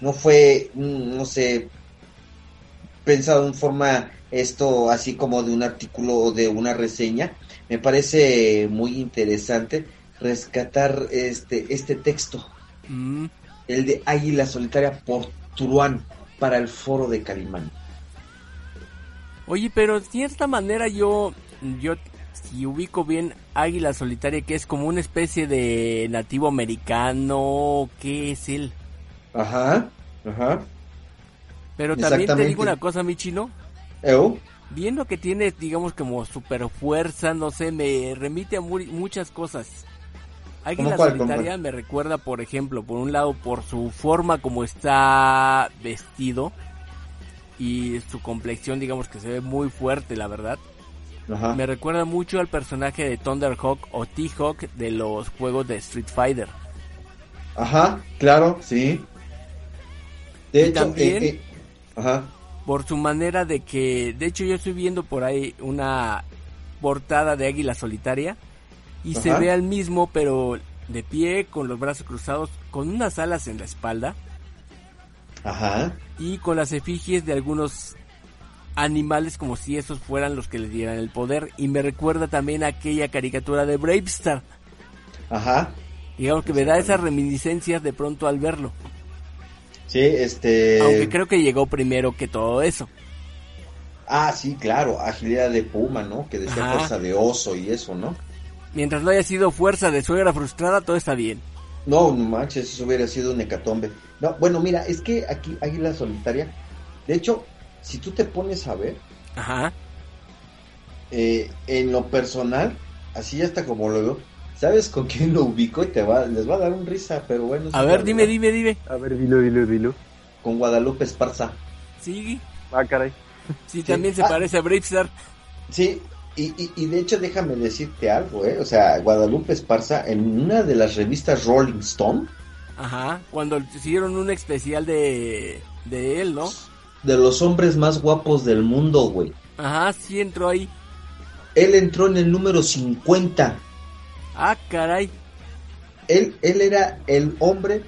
Speaker 5: No fue, un, no sé, pensado en forma esto así como de un artículo o de una reseña. Me parece muy interesante rescatar este, este texto,
Speaker 3: Mm,
Speaker 5: el de Águila Solitaria por Truán para el foro de Calimán.
Speaker 3: Oye, pero de cierta manera yo, yo si ubico bien Águila Solitaria, que es como una especie de nativo americano, ¿qué es él?
Speaker 5: Ajá, ajá.
Speaker 3: Pero también te digo una cosa, mi chino,
Speaker 5: ¿Eu?
Speaker 3: viendo que tiene, digamos, como super fuerza, no sé, me remite a mu- muchas cosas. Águila
Speaker 5: cuál,
Speaker 3: Solitaria me recuerda, por ejemplo, por un lado, por su forma como está vestido y su complexión, digamos que se ve muy fuerte, la verdad.
Speaker 5: Ajá.
Speaker 3: Me recuerda mucho al personaje de Thunderhawk o T-Hawk de los juegos de Street Fighter.
Speaker 5: Ajá, claro, sí. De
Speaker 3: Y
Speaker 5: hecho,
Speaker 3: también-
Speaker 5: eh, eh, ajá.
Speaker 3: Por su manera de que, de hecho yo estoy viendo por ahí una portada de Águila Solitaria y se ve al mismo pero de pie, con los brazos cruzados, con unas alas en la espalda
Speaker 5: Ajá.
Speaker 3: y con las efigies de algunos animales como si esos fueran los que le dieran el poder. Y me recuerda también a aquella caricatura de Bravestar.
Speaker 5: Ajá.
Speaker 3: Digamos que me da esas reminiscencias de pronto al verlo.
Speaker 5: Sí, este.
Speaker 3: Aunque creo que llegó primero que todo eso.
Speaker 5: Ah, sí, claro, agilidad de puma, ¿no? Que decía
Speaker 3: Ajá.
Speaker 5: fuerza de oso y eso, ¿no?
Speaker 3: Mientras no haya sido fuerza de suegra frustrada, todo está bien.
Speaker 5: No, no manches, eso hubiera sido un hecatombe. No, bueno, mira, es que aquí Águila Solitaria, de hecho, si tú te pones a ver,
Speaker 3: Ajá.
Speaker 5: eh, en lo personal, así hasta como lo veo, ¿sabes con quién lo ubico? Y te va, les va a dar un risa, pero bueno.
Speaker 3: A ver, dime, dime, dime.
Speaker 7: A ver, dilo, dilo, dilo.
Speaker 5: Con Guadalupe Esparza.
Speaker 3: Sí,
Speaker 7: Ah, caray.
Speaker 3: sí, también se
Speaker 5: Ah.
Speaker 3: parece a Bravestar.
Speaker 5: Sí, y, y, y de hecho déjame decirte algo, ¿eh? O sea, Guadalupe Esparza en una de las revistas Rolling Stone,
Speaker 3: Ajá. Cuando hicieron un especial de, de él, ¿no?
Speaker 5: de los hombres más guapos del mundo, güey.
Speaker 3: Ajá, sí entró ahí.
Speaker 5: Él entró en el número 50.
Speaker 3: Ah, caray.
Speaker 5: Él, él era el hombre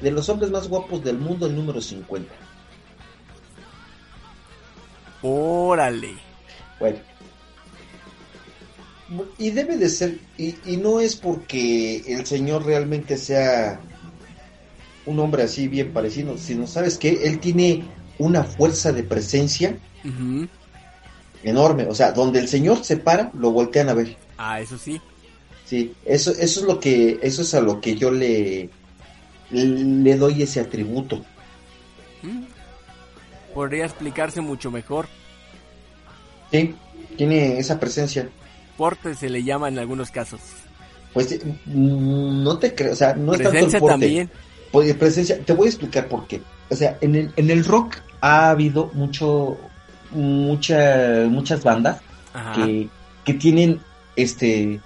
Speaker 5: de los hombres más guapos del mundo, el número 50.
Speaker 3: Órale.
Speaker 5: Bueno. Y debe de ser, y, y no es porque el señor realmente sea un hombre así bien parecido, sino, ¿sabes qué? Él tiene una fuerza de presencia enorme. O sea, donde el señor se para, lo voltean a ver.
Speaker 3: Ah, eso sí.
Speaker 5: Sí, eso, eso es lo que, eso es a lo que yo le, le doy ese atributo.
Speaker 3: ¿Mm? Podría explicarse mucho mejor.
Speaker 5: Sí, tiene esa presencia.
Speaker 3: Porte se le llama en algunos casos.
Speaker 5: Pues mm, no te creo, o sea, no es tanto el
Speaker 3: Presencia
Speaker 5: porte.
Speaker 3: también.
Speaker 5: Pues, presencia, te voy a explicar por qué. O sea, en el, en el rock ha habido mucho, mucha, muchas bandas
Speaker 3: Ajá.
Speaker 5: que, que tienen este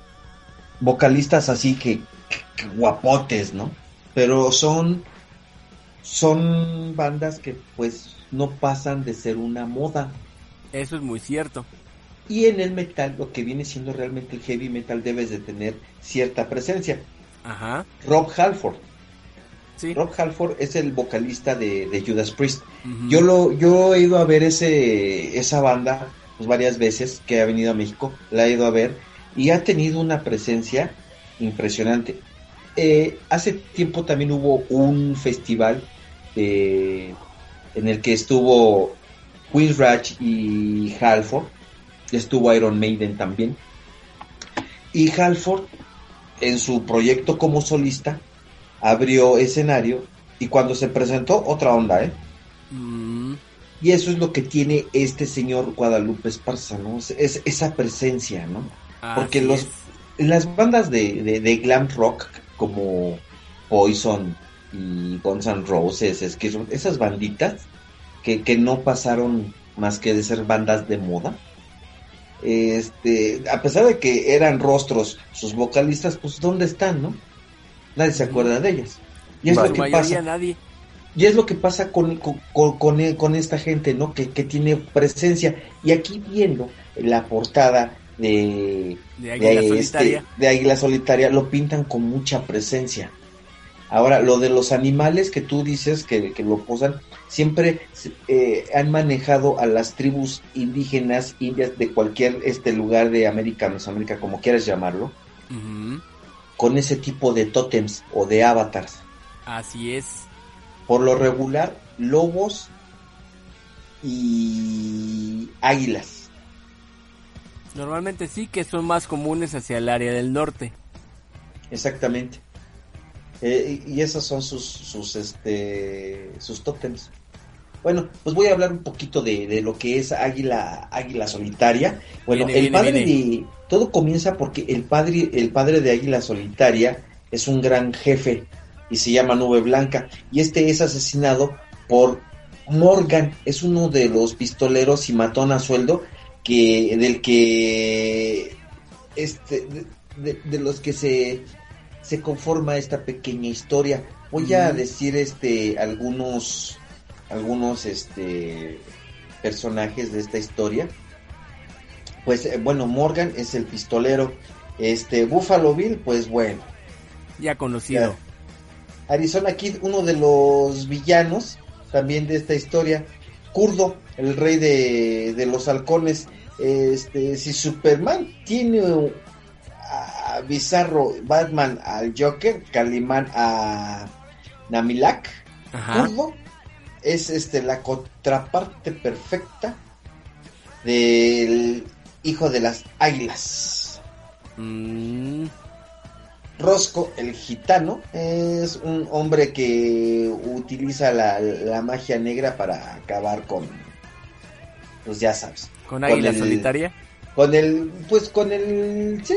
Speaker 5: vocalistas así que, que- que guapotes, ¿no? Pero son son bandas que pues no pasan de ser una moda.
Speaker 3: Eso es muy cierto.
Speaker 5: Y en el metal, lo que viene siendo realmente el heavy metal debes de tener cierta presencia.
Speaker 3: Ajá.
Speaker 5: Rob Halford.
Speaker 3: Sí.
Speaker 5: Rob Halford es el vocalista de, de Judas Priest. Yo lo, yo he ido a ver ese, esa banda pues, varias veces que ha venido a México, la he ido a ver y ha tenido una presencia impresionante. Eh, hace tiempo también hubo un festival eh, en el que estuvo Queen Raj y Halford, estuvo Iron Maiden también. Y Halford, en su proyecto como solista, abrió escenario y cuando se presentó, otra onda, ¿eh?
Speaker 3: Mm,
Speaker 5: Y eso es lo que tiene este señor Guadalupe Esparza, ¿no? Es, es esa presencia, ¿no? Porque los-
Speaker 3: es.
Speaker 5: Las bandas de, de, de glam rock como Poison y Guns N' Roses, es que esas banditas que, que no pasaron más que de ser bandas de moda, este, a pesar de que eran rostros sus vocalistas, pues ¿dónde están, no? Nadie se acuerda de ellas. Y es lo que
Speaker 3: mayoría
Speaker 5: pasa.
Speaker 3: nadie.
Speaker 5: Y es lo que pasa con, con, con, con- con esta gente, ¿no? Que, que tiene presencia. Y aquí viendo la portada de,
Speaker 3: De Águila
Speaker 5: de,
Speaker 3: Solitaria.
Speaker 5: este, de Águila Solitaria, lo pintan con mucha presencia. Ahora, lo de los animales que tú dices que, que lo posan, siempre eh, han manejado a las tribus indígenas, indias de cualquier este lugar de América, Mesoamérica, como quieras llamarlo, con ese tipo de tótems o de avatars.
Speaker 3: Así es.
Speaker 5: Por lo regular, lobos y águilas.
Speaker 3: Normalmente sí que son más comunes hacia el área del norte.
Speaker 5: Exactamente. Eh, y y esos son sus, sus, este, sus tótems. Bueno, pues voy a hablar un poquito de, de lo que es águila, águila solitaria. Bueno,
Speaker 3: Viene,
Speaker 5: el
Speaker 3: viene,
Speaker 5: padre
Speaker 3: viene.
Speaker 5: de todo comienza porque el padre, el padre de águila solitaria es un gran jefe y se llama Nube Blanca y este es asesinado por Morgan, es uno de los pistoleros y matón a sueldo que del que este de, los que se se conforma esta pequeña historia. Voy a decir este algunos algunos este personajes de esta historia. Pues eh, bueno, Morgan es el pistolero. Este Buffalo Bill, pues bueno,
Speaker 3: Ya conocido.
Speaker 5: Arizona Kid, uno de los villanos también de esta historia. Kurdo, el rey de, de los halcones. Este, si Superman tiene a Bizarro, Batman al Joker, Calimán a Namilak. Kurdo es este la contraparte perfecta del hijo de las águilas.
Speaker 3: Mm,
Speaker 5: Rosco, el gitano, es un hombre que utiliza la, la magia negra para acabar con, pues ya sabes,
Speaker 3: con águila
Speaker 5: el-
Speaker 3: solitaria.
Speaker 5: con el, pues con el, sí,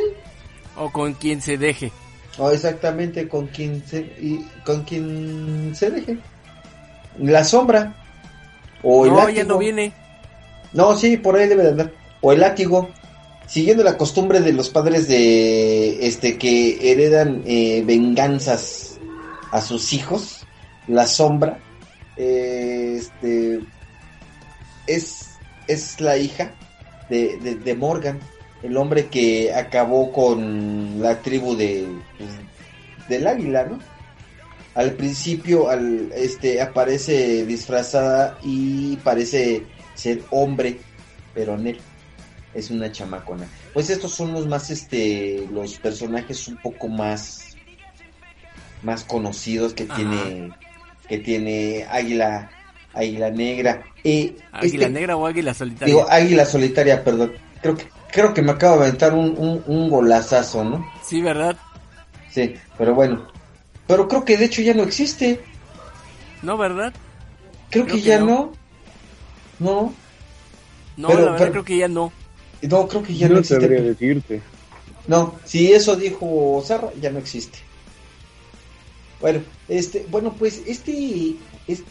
Speaker 3: O con quien se deje.
Speaker 5: o exactamente con quien se, y con quien se deje, la sombra, o el
Speaker 3: No,
Speaker 5: látigo.
Speaker 3: ya no viene.
Speaker 5: No, sí, por ahí debe de andar. O el látigo. Siguiendo la costumbre de los padres de este que heredan eh, venganzas a sus hijos, la sombra, eh, este es, es la hija de, de- de Morgan, el hombre que acabó con la tribu de pues, del águila, ¿no? Al principio al, este aparece disfrazada y parece ser hombre, pero Nel es una chamacona. Pues estos son los más, este, los personajes un poco más, más conocidos que
Speaker 3: Ajá.
Speaker 5: tiene, que tiene Águila, Águila Negra. Eh,
Speaker 3: Águila
Speaker 5: este-
Speaker 3: negra o águila solitaria.
Speaker 5: Digo, Águila Solitaria, perdón. Creo que, creo que me acabo de aventar un, un, un golazazo, ¿no?
Speaker 3: Sí, ¿verdad?
Speaker 5: Sí, pero bueno. Pero creo que de hecho ya no existe.
Speaker 3: No, ¿verdad?
Speaker 5: Creo, que, ya no. No.
Speaker 3: No,
Speaker 5: Pero-
Speaker 3: la verdad
Speaker 5: pero-
Speaker 3: creo que ya no.
Speaker 5: No, creo que ya no,
Speaker 6: no
Speaker 5: existe.
Speaker 6: decirte.
Speaker 5: No, si eso dijo Zarra, ya no existe. Bueno, este, bueno, pues este, es-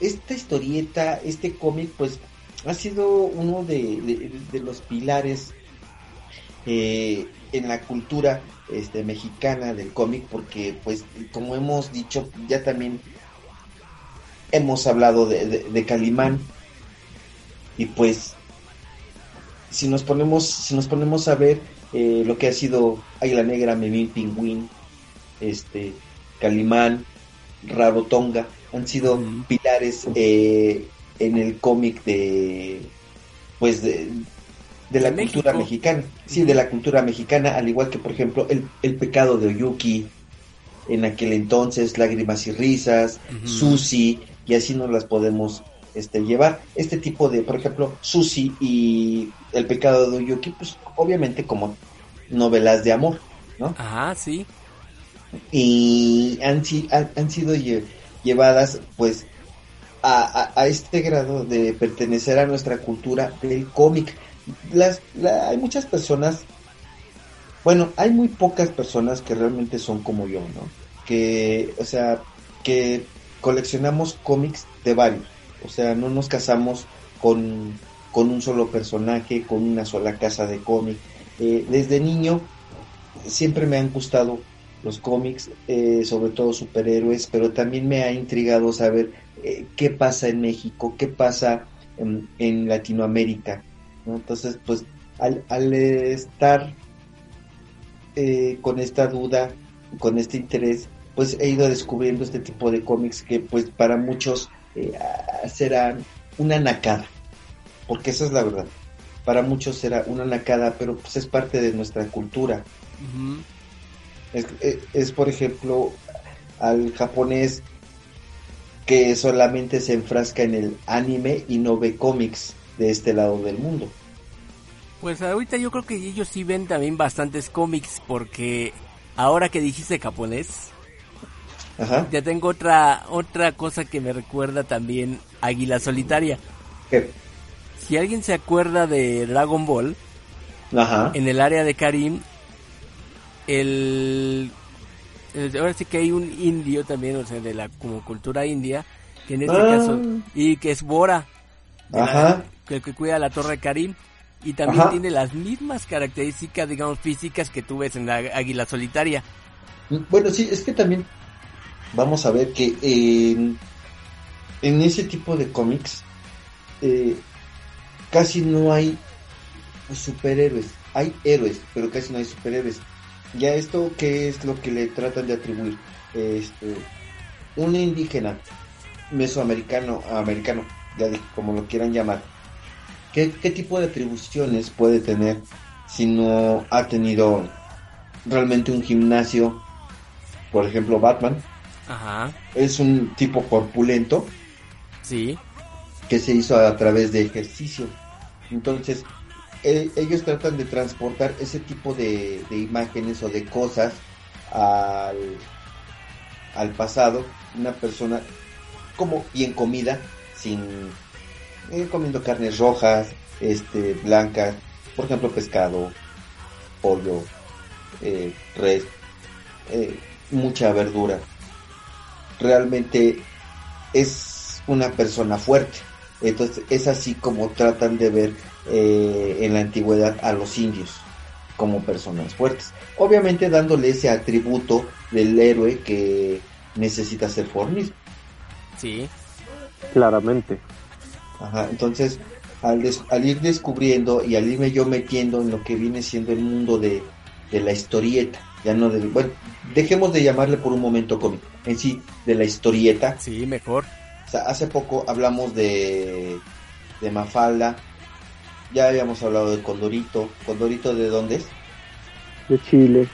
Speaker 5: esta historieta, este cómic, pues ha sido uno de, de- de los pilares eh, en la cultura este, mexicana del cómic, porque, pues, como hemos dicho, ya también hemos hablado de, de- de Calimán. Y pues si nos ponemos si nos ponemos a ver eh, lo que ha sido Águila Negra, Memín Pingüín, este Calimán, Rarotonga, han sido pilares eh, en el cómic de pues de, de la
Speaker 3: De
Speaker 5: cultura
Speaker 3: México.
Speaker 5: mexicana, sí, de la cultura mexicana, al igual que por ejemplo el, el pecado de Oyuki, en aquel entonces, Lágrimas y Risas,
Speaker 3: Ujú.
Speaker 5: Susi, y así nos las podemos este, llevar. Este tipo de, por ejemplo, Susi y El pecado de Oyuki, pues obviamente como novelas de amor, ¿no?
Speaker 3: Ajá, sí.
Speaker 5: Y han, han, han sido lle- llevadas, pues, a, a- a este grado de pertenecer a nuestra cultura del cómic. Las, la- hay muchas personas, bueno, hay muy pocas personas que realmente son como yo, ¿no? Que, o sea, que coleccionamos cómics de varios. O sea, no nos casamos con, con un solo personaje, con una sola casa de cómic. Eh, desde niño siempre me han gustado los cómics, eh, sobre todo superhéroes, pero también me ha intrigado saber eh, qué pasa en México, qué pasa en, en Latinoamérica. ¿No? Entonces, pues al, al estar eh, con esta duda, con este interés, pues he ido descubriendo este tipo de cómics que pues para muchos eh, serán una nacada, porque esa es la verdad. Para muchos será una nacada, pero pues es parte de nuestra cultura. Es, es- es, por ejemplo, al japonés que solamente se enfrasca en el anime y no ve cómics de este lado del mundo.
Speaker 3: Pues ahorita yo creo que ellos sí ven también bastantes cómics porque ahora que dijiste japonés,
Speaker 5: Ajá.
Speaker 3: ya tengo otra otra cosa que me recuerda también Águila Solitaria.
Speaker 5: ¿Qué?
Speaker 3: Si alguien se acuerda de Dragon Ball,
Speaker 5: Ajá.
Speaker 3: en el área de Karim, el, el- ahora sí que hay un indio también, o sea, de la como cultura india, que en este
Speaker 5: Ah.
Speaker 3: caso y que es Bora,
Speaker 5: Ajá.
Speaker 3: Que, que cuida la Torre de Karim y también
Speaker 5: Ajá.
Speaker 3: tiene las mismas características, digamos, físicas que tú ves en la Águila Solitaria.
Speaker 5: Bueno, sí, es que también vamos a ver que en, en ese tipo de cómics eh, casi no hay superhéroes. Hay héroes, pero casi no hay superhéroes. Ya esto, ¿qué es lo que le tratan de atribuir? Este, un indígena mesoamericano, americano, ya dije, como lo quieran llamar. ¿Qué, ¿Qué tipo de atribuciones puede tener si no ha tenido realmente un gimnasio? Por ejemplo, Batman
Speaker 3: Ajá,
Speaker 5: es un tipo corpulento
Speaker 3: sí,
Speaker 5: que se hizo a través de ejercicio. Entonces, eh, ellos tratan de transportar ese tipo de, de imágenes o de cosas al, al pasado. Una persona como bien comida, sin eh, comiendo carnes rojas, este, blancas, por ejemplo, pescado, pollo, eh, res, eh, mucha verdura. Realmente es una persona fuerte. Entonces es así como tratan de ver eh, en la antigüedad a los indios como personas fuertes. Obviamente dándole ese atributo del héroe que necesita ser fornido.
Speaker 3: sí,
Speaker 7: Claramente.
Speaker 5: Ajá, entonces al, des- al ir descubriendo y al irme yo metiendo en lo que viene siendo el mundo de, de la historieta, ya no de, bueno, dejemos de llamarle por un momento cómic, en sí, de la historieta,
Speaker 3: sí, mejor.
Speaker 5: O sea, hace poco hablamos de, de Mafalda, ya habíamos hablado de Condorito. ¿Condorito de dónde es?
Speaker 7: De Chile.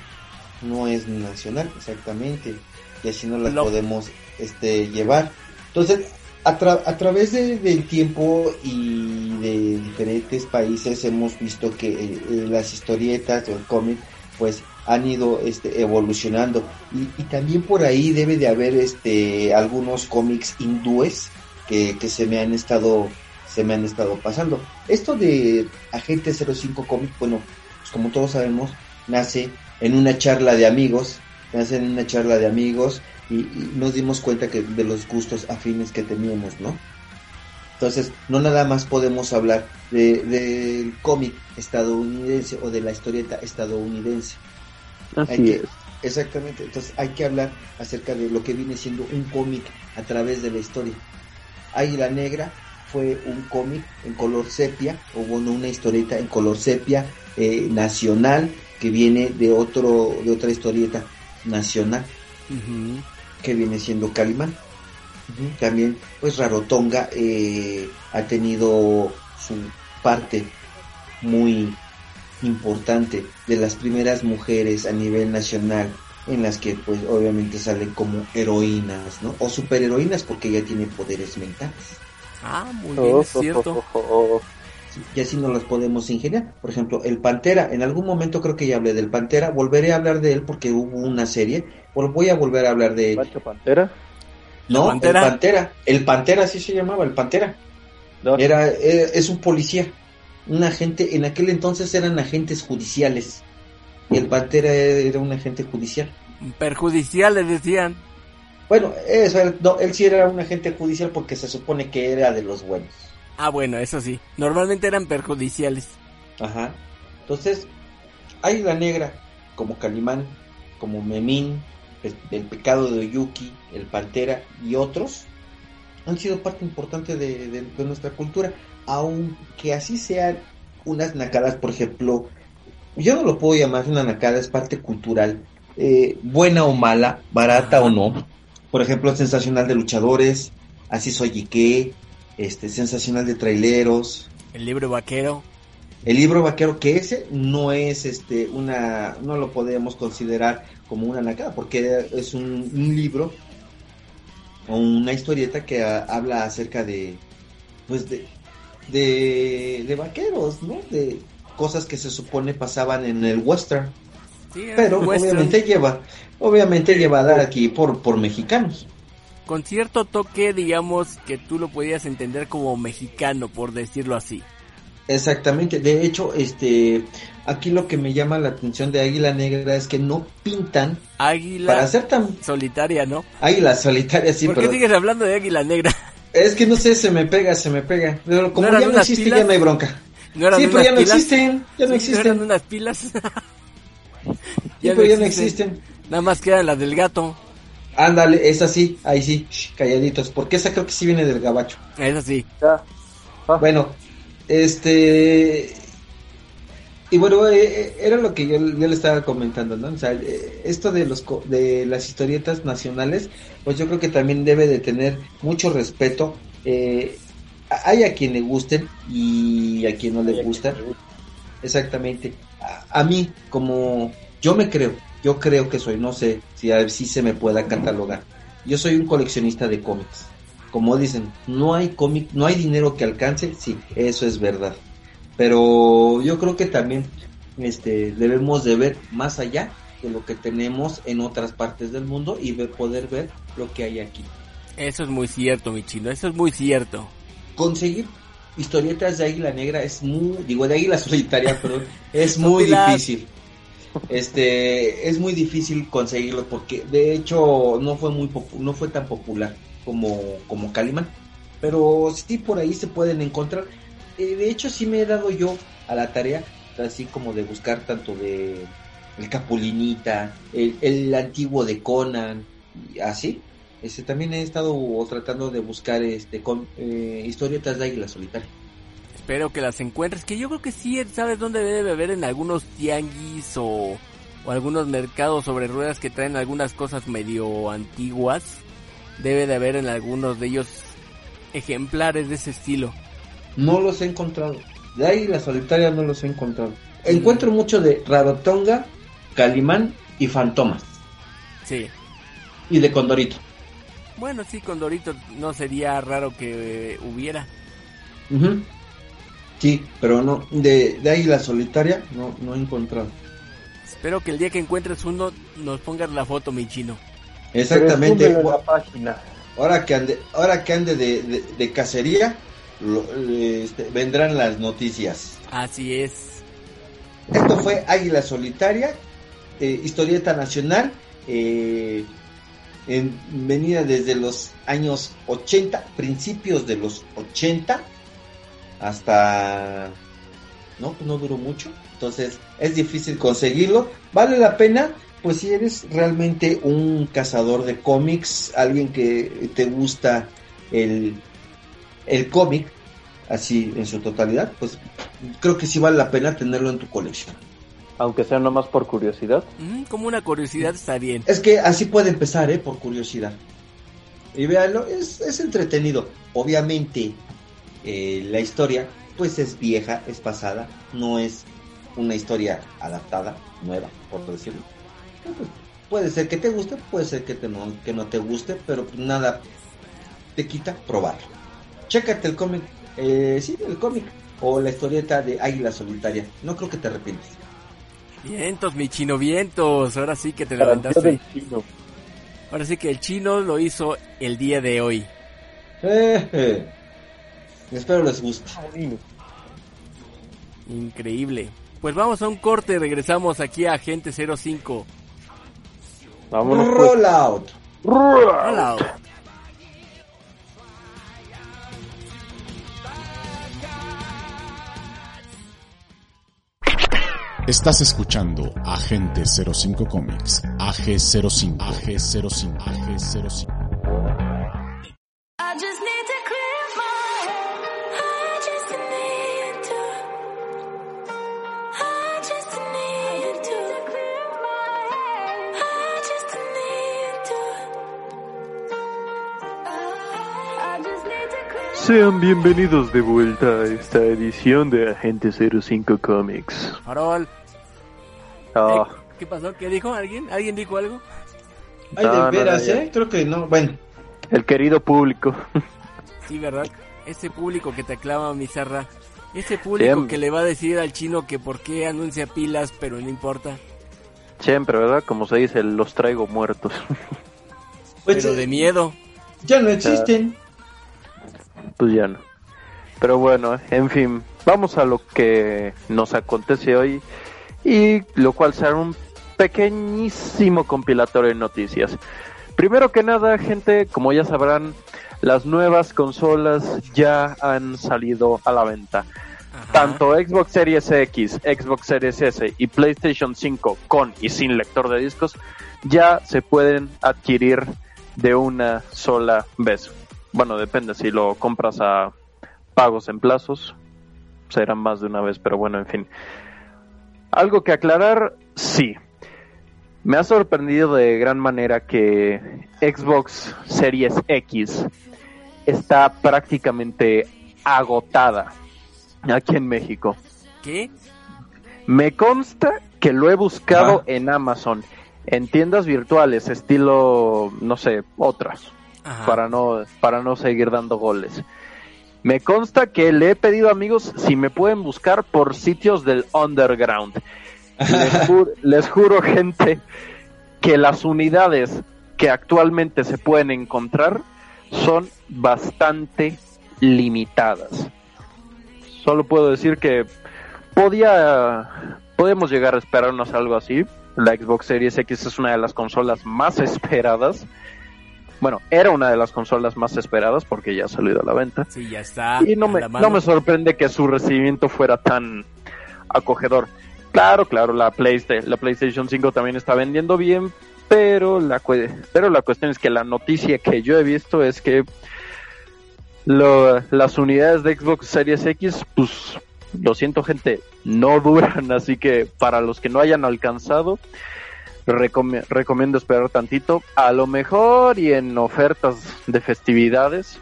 Speaker 5: No es nacional, exactamente. Y así no las
Speaker 3: No.
Speaker 5: podemos este, llevar. Entonces, a, tra- a través de- del tiempo y de diferentes países hemos visto que eh, eh, las historietas o el cómic pues han ido este, evolucionando y, también por ahí debe de haber este algunos cómics hindúes que, que se me han estado se me han estado pasando. Esto de Agente 05 Comic, bueno, pues como todos sabemos, nace en una charla de amigos, nace en una charla de amigos y, y nos dimos cuenta que de los gustos afines que teníamos, ¿no? Entonces, no nada más podemos hablar de- del cómic estadounidense o de la historieta estadounidense. Hay
Speaker 7: Así
Speaker 5: que-
Speaker 7: es.
Speaker 5: Exactamente, entonces hay que hablar acerca de lo que viene siendo un cómic a través de la historia. Águila Negra fue un cómic en color sepia, o bueno, una historieta en color sepia eh, nacional que viene de otro de otra historieta nacional
Speaker 3: Ujú.
Speaker 5: Que viene siendo Calimán. También, pues Rarotonga eh, ha tenido su parte muy importante de las primeras mujeres a nivel nacional en las que pues obviamente salen como heroínas, ¿no? O superheroínas porque ya tienen poderes mentales.
Speaker 3: Ah, muy bien,
Speaker 7: Oh,
Speaker 3: es cierto.
Speaker 7: oh, oh, oh.
Speaker 5: Y así nos las podemos ingeniar. Por ejemplo, el Pantera, en algún momento creo que ya hablé del Pantera, volveré a hablar de él porque hubo una serie, voy a volver a hablar de él.
Speaker 7: Pantera.
Speaker 5: No,
Speaker 3: Pantera?
Speaker 5: el Pantera. El Pantera, así se llamaba, el Pantera.
Speaker 7: No,
Speaker 5: Era, eh, es un policía. Un agente, en aquel entonces eran agentes judiciales. Y el Pantera era un agente judicial.
Speaker 3: Perjudicial le decían.
Speaker 5: Bueno, eso no, él sí era un agente judicial porque se supone que era de los buenos.
Speaker 3: Ah, bueno, eso sí. Normalmente eran perjudiciales.
Speaker 5: Ajá. Entonces, Águila Negra, como Calimán, como Memín, el, pecado de Oyuki, el Pantera y otros, han sido parte importante de, nuestra cultura, aunque así sean unas nacadas, por ejemplo, yo no lo puedo llamar una nacada, es parte cultural, eh, buena o mala, barata o no. Por ejemplo, sensacional de luchadores, así soy qué, este, sensacional de traileros,
Speaker 3: El libro vaquero.
Speaker 5: el libro vaquero que ese no es este una no lo podemos considerar como una nacada porque es un, un libro o una historieta que ah, habla acerca de pues de, de de vaqueros no de cosas que se supone pasaban en el western
Speaker 3: Sí,
Speaker 5: pero
Speaker 3: un western.
Speaker 5: obviamente lleva obviamente llevada aquí por por mexicanos
Speaker 3: Con cierto toque, digamos, que tú lo podías entender como mexicano, por decirlo así.
Speaker 5: Exactamente, de hecho, este, aquí lo que me llama la atención de Águila Negra es que no pintan
Speaker 3: Águila
Speaker 5: para ser tan
Speaker 3: solitaria, ¿no?
Speaker 5: Águila solitaria, sí,
Speaker 3: ¿Por
Speaker 5: pero
Speaker 3: qué sigues hablando de águila negra?
Speaker 5: es que no sé, se me pega, se me pega. Pero como
Speaker 3: ¿No
Speaker 5: ya no existe,
Speaker 3: pilas?
Speaker 5: ya no hay bronca.
Speaker 3: ¿No eran
Speaker 5: Sí, pero ya no
Speaker 3: pilas?
Speaker 5: existen, ya no
Speaker 3: Sí, ¿no eran
Speaker 5: existen.
Speaker 3: unas pilas?
Speaker 5: Sí, pero ya no existen.
Speaker 3: Nada más quedan las del gato.
Speaker 5: Ándale, es así, ahí sí, calladitos, porque esa creo que sí viene del gabacho.
Speaker 3: Es así.
Speaker 7: Ya. Ah,
Speaker 5: Bueno, este. Y bueno, eh, eh, era lo que yo, yo le estaba comentando, ¿no? O sea, eh, esto de los co- de las historietas nacionales, pues yo creo que también debe de tener mucho respeto. Eh, hay a quien le gusten y a quien no le gusta. Exactamente. A, a mí, como yo me creo, yo creo que soy, no sé si a ver si se me pueda catalogar. Yo soy un coleccionista de cómics. Como dicen, no hay cómic, no hay dinero que alcance, sí, eso es verdad. Pero yo creo que también este debemos de ver más allá de lo que tenemos en otras partes del mundo y ver- poder ver lo que hay aquí.
Speaker 3: Eso es muy cierto, mi chino. Eso es muy cierto.
Speaker 5: conseguir historietas de Águila Negra es muy, digo de Águila Solitaria, perdón, es muy difícil. Este, es muy difícil conseguirlo porque de hecho no fue muy no fue tan popular como como Calimán, pero sí por ahí se pueden encontrar. Eh, de hecho sí me he dado yo a la tarea así como de buscar tanto de el Capulinita, el, el antiguo de Conan, así. Este, también he estado tratando de buscar este con eh, historietas de Águila Solitaria.
Speaker 3: Espero que las encuentres. Que yo creo que sí, ¿sabes dónde debe haber? En algunos tianguis o, o algunos mercados sobre ruedas que traen algunas cosas medio antiguas. Debe de haber en algunos de ellos ejemplares de ese estilo.
Speaker 5: No los he encontrado. De Águila Solitaria no los he encontrado. Encuentro mucho de Rarotonga, Calimán y Fantomas.
Speaker 3: Sí.
Speaker 5: Y de Condorito.
Speaker 3: Bueno, sí, con Dorito no sería raro que eh, hubiera.
Speaker 5: Sí, pero no. De, de Águila Solitaria no, no he encontrado.
Speaker 3: Espero que el día que encuentres uno nos pongas la foto, mi chino.
Speaker 5: Exactamente.
Speaker 7: La página.
Speaker 5: ahora que ande, ahora que ande de, de, de cacería, lo- este, vendrán las noticias.
Speaker 3: Así es.
Speaker 5: Esto fue Águila Solitaria, eh, historieta nacional, eh, en, venida desde los años 80, principios de los 80, hasta... No, pues no duró mucho, entonces es difícil conseguirlo. Vale la pena, pues si eres realmente un cazador de cómics, alguien que te gusta el, el cómic, así en su totalidad, pues creo que sí vale la pena tenerlo en tu colección.
Speaker 7: Aunque sea nomás por curiosidad.
Speaker 3: Mm, como una curiosidad está bien.
Speaker 5: Es que así puede empezar, ¿eh? Por curiosidad. Y véanlo, es, es entretenido. Obviamente, eh, la historia, pues es vieja, es pasada, no es una historia adaptada, nueva, por decirlo. Pues, puede ser que te guste, puede ser que, te no, que no te guste, pero pues, nada te quita probarlo. Chécate el cómic, eh, sí, el cómic, o la historieta de Águila Solitaria. No creo que te arrepientes.
Speaker 3: Vientos, mi chino, vientos. Ahora sí que te levantaste. Ahora sí que el chino lo hizo el día de hoy.
Speaker 5: Eh, eh. Espero les guste.
Speaker 3: Increíble. Pues vamos a un corte, regresamos aquí a Agente 05.
Speaker 7: Vámonos pues.
Speaker 5: Roll out.
Speaker 3: Hola.
Speaker 8: Estás escuchando Agente 05 Comics, AG05, AG05, AG05.
Speaker 7: Sean bienvenidos de vuelta a esta edición de Agente 05 Comics.
Speaker 3: Farol.
Speaker 7: Ah,
Speaker 3: Eh, ¿Qué pasó? ¿Qué dijo alguien? ¿Alguien dijo algo?
Speaker 5: Ay,
Speaker 7: No,
Speaker 5: de veras,
Speaker 7: no.
Speaker 5: ¿eh? Creo que no. Bueno,
Speaker 7: el querido público.
Speaker 3: Sí, ¿verdad? Ese público que te aclama, Mizarra. Ese público
Speaker 7: Siempre.
Speaker 3: que le va a decir al chino que por qué anuncia pilas, pero no importa.
Speaker 7: Siempre, ¿verdad? Como se dice, los traigo muertos.
Speaker 5: pues
Speaker 3: Pero de miedo.
Speaker 5: ya no existen.
Speaker 7: Pues ya no. Pero bueno, en fin, vamos a lo que nos acontece hoy y lo cual será un pequeñísimo compilatorio de noticias. Primero que nada, gente, como ya sabrán, las nuevas consolas ya han salido a la venta.
Speaker 3: Ajá.
Speaker 7: Tanto Xbox Series X, Xbox Series S y PlayStation 5 con y sin lector de discos ya se pueden adquirir de una sola vez. Bueno, depende si lo compras a pagos en plazos, serán más de una vez, pero bueno, en fin. Algo que aclarar, sí. Me ha sorprendido de gran manera que Xbox Series X está prácticamente agotada aquí en México.
Speaker 3: ¿Qué?
Speaker 7: Me consta que lo he buscado en Amazon, en tiendas virtuales, estilo, no sé, otras,
Speaker 3: Ajá.
Speaker 7: para no, para no seguir dando goles. Me consta que le he pedido amigos si me pueden buscar por sitios del underground. Les, ju- les juro, gente, que las unidades que actualmente se pueden encontrar son bastante limitadas. Solo puedo decir que podía podemos llegar a esperarnos algo así. La Xbox Series X es una de las consolas más esperadas. Bueno, era una de las consolas más esperadas porque ya ha salido a la venta.
Speaker 3: Sí, ya está.
Speaker 7: Y no me, no me sorprende que su recibimiento fuera tan acogedor. Claro, claro, la, Playsta- la PlayStation 5 también está vendiendo bien, pero la, pero la cuestión es que la noticia que yo he visto es que lo- las unidades de Xbox Series X, pues lo siento gente, no duran, así que para los que no hayan alcanzado, recomiendo esperar tantito. A lo mejor y en ofertas de festividades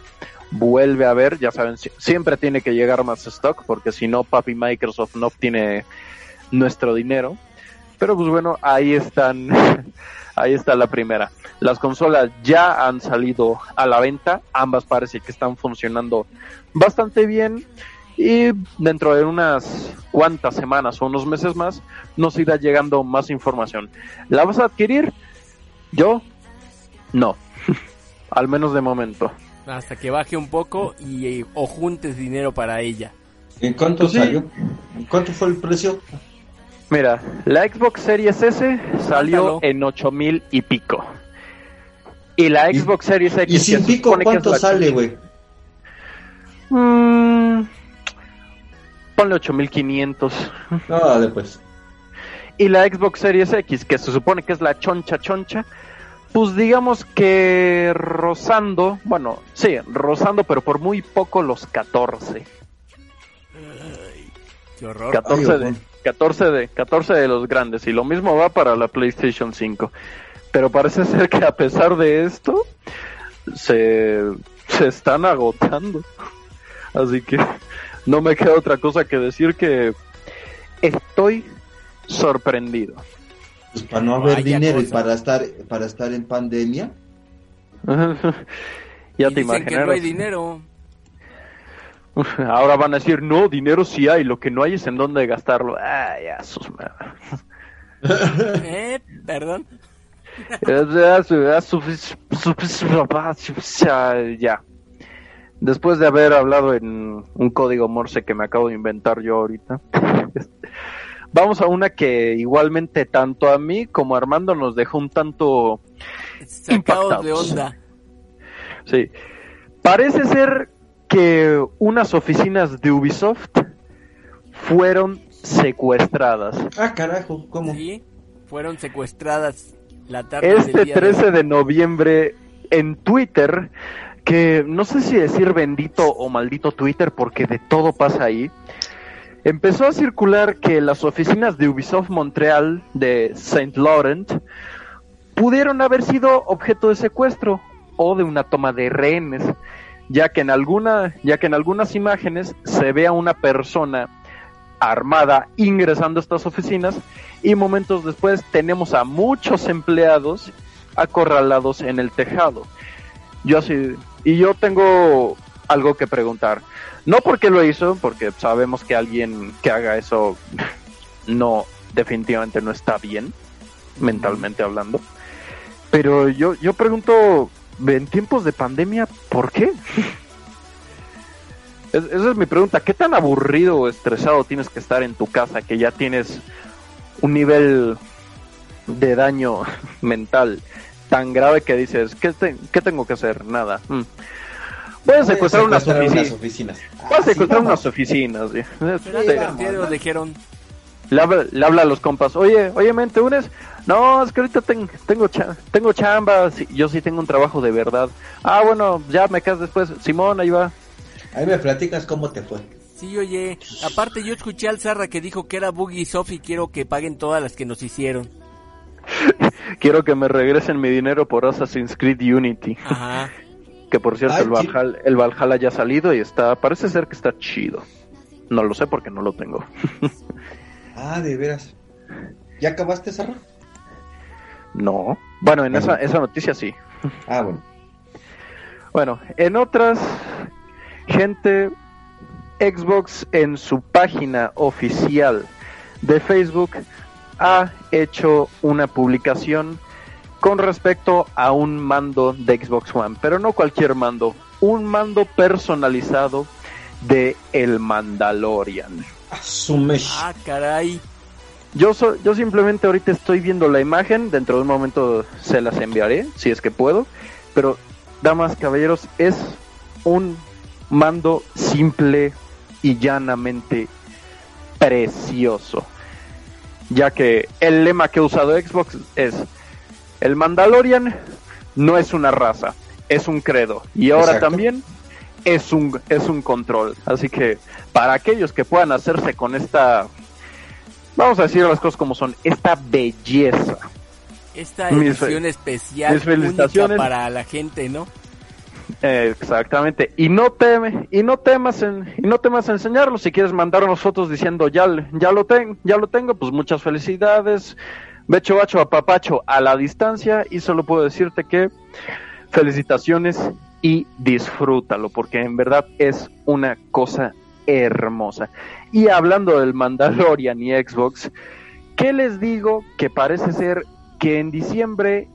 Speaker 7: vuelve a ver, ya saben, si- siempre tiene que llegar más stock porque si no, papi Microsoft no obtiene nuestro dinero. Pero pues bueno, ahí están, ahí está la primera. Las consolas ya han salido a la venta, ambas parece que están funcionando bastante bien y dentro de unas cuantas semanas o unos meses más nos irá llegando más información. ¿La vas a adquirir? Yo no. al menos de momento.
Speaker 3: Hasta que baje un poco y o juntes dinero para ella.
Speaker 5: ¿En cuánto
Speaker 7: Pues sí.
Speaker 5: salió? ¿En cuánto fue el precio?
Speaker 7: Mira, la Xbox Series S salió
Speaker 3: Mándalo.
Speaker 7: en 8 mil y pico. Y la
Speaker 5: Y-
Speaker 7: Xbox Series X.
Speaker 5: Y sin pico, ¿cuánto sale, güey?
Speaker 7: Mm, ponle 8500.
Speaker 5: No, dale pues.
Speaker 7: Y la Xbox Series X, que se supone que es la choncha choncha, pues digamos que rozando, bueno, sí, rozando, pero por muy poco los 14.
Speaker 3: Qué horror.
Speaker 7: 14
Speaker 5: Ay,
Speaker 7: de,
Speaker 5: horror.
Speaker 7: 14 de 14 de los grandes y lo mismo va para la PlayStation 5. Pero parece ser que a pesar de esto se, se están agotando. Así que no me queda otra cosa que decir que estoy sorprendido.
Speaker 5: Pues para no haber
Speaker 3: Vaya
Speaker 5: dinero y
Speaker 3: cosa.
Speaker 5: para estar, para estar en pandemia.
Speaker 7: ya
Speaker 3: Y
Speaker 7: te
Speaker 3: dicen que no hay
Speaker 7: imaginas.
Speaker 3: dinero.
Speaker 7: Ahora van a decir, no, dinero sí hay, lo que no hay es en dónde gastarlo. Ay, ya, sus.
Speaker 3: ¿Eh? Perdón.
Speaker 7: Ya. Después de haber hablado en un código Morse que me acabo de inventar yo ahorita, vamos a una que igualmente tanto a mí como a Armando nos dejó un tanto...
Speaker 3: Sacados de
Speaker 7: Impactados.
Speaker 3: onda.
Speaker 7: Sí. Parece ser que unas oficinas de Ubisoft fueron secuestradas.
Speaker 5: Ah, carajo, ¿cómo?
Speaker 3: Sí, fueron secuestradas la tarde del
Speaker 7: Este
Speaker 3: día de
Speaker 7: 13
Speaker 3: hoy.
Speaker 7: de noviembre en Twitter, que no sé si decir bendito o maldito Twitter porque de todo pasa ahí, empezó a circular que las oficinas de Ubisoft Montreal de Saint Laurent pudieron haber sido objeto de secuestro o de una toma de rehenes, ya que en alguna, ya que en algunas imágenes se ve a una persona armada ingresando a estas oficinas y momentos después tenemos a muchos empleados acorralados en el tejado. Yo así, y yo tengo algo que preguntar. No porque lo hizo, porque sabemos que alguien que haga eso no, definitivamente no está bien, mentalmente hablando. Pero yo, yo pregunto, en tiempos de pandemia, ¿por qué? Es- esa es mi pregunta. ¿Qué tan aburrido o estresado tienes que estar en tu casa que ya tienes un nivel de daño mental tan grave que dices, ¿qué, te- qué tengo que hacer? Nada. Mm. Voy a secuestrar unas
Speaker 5: Secuestrar
Speaker 7: oficinas.
Speaker 5: oficinas.
Speaker 7: Voy a secuestrar unas oficinas. Este,
Speaker 3: dijeron.
Speaker 7: le, habla, le habla a los compas, oye, oye, men, ¿te unes? No, es que ahorita ten- tengo, cha- tengo chamba, sí, yo sí tengo un trabajo de verdad. Ah, bueno, ya me quedas después. Simón, ahí va.
Speaker 5: Ahí me platicas cómo te fue.
Speaker 3: Sí, oye, aparte yo escuché al Zarra que dijo que era Boogie Soft y quiero que paguen todas las que nos hicieron.
Speaker 7: Quiero que me regresen mi dinero por Assassin's Creed Unity.
Speaker 3: Ajá.
Speaker 7: Que por cierto,
Speaker 5: Ay,
Speaker 7: el, Valhalla, el Valhalla ya ha salido y está, parece ser que está chido. No lo sé porque no lo tengo.
Speaker 5: Ah, de veras. ¿Ya acabaste, Sarra?
Speaker 7: No. Bueno, en esa, esa noticia sí.
Speaker 5: Ah, bueno.
Speaker 7: Bueno, en otras, gente, Xbox en su página oficial de Facebook ha hecho una publicación con respecto a un mando de Xbox One, pero no cualquier mando, un mando personalizado de El Mandalorian.
Speaker 5: Asume.
Speaker 3: Ah, caray.
Speaker 7: Yo, so- yo simplemente ahorita estoy viendo la imagen, dentro de un momento se las enviaré, si es que puedo, pero damas, caballeros, es un mando simple y llanamente precioso, ya que el lema que ha usado Xbox es, el Mandalorian no es una raza, es un credo, y ahora
Speaker 5: Exacto.
Speaker 7: también es un, es un control, así que para aquellos que puedan hacerse con esta vamos a decir las cosas como son, esta belleza.
Speaker 3: Esta edición especial
Speaker 7: mis
Speaker 3: única
Speaker 7: felicitaciones.
Speaker 3: para la gente, ¿no?
Speaker 7: Exactamente. Y no teme, y no temas en, y no temas en enseñarlo. Si quieres mandarnos fotos diciendo ya, ya lo tengo, ya lo tengo, pues muchas felicidades. Becho bacho a papacho a la distancia y solo puedo decirte que felicitaciones y disfrútalo porque en verdad es una cosa hermosa. Y hablando del Mandalorian y Xbox, ¿qué les digo? Que parece ser que en diciembre,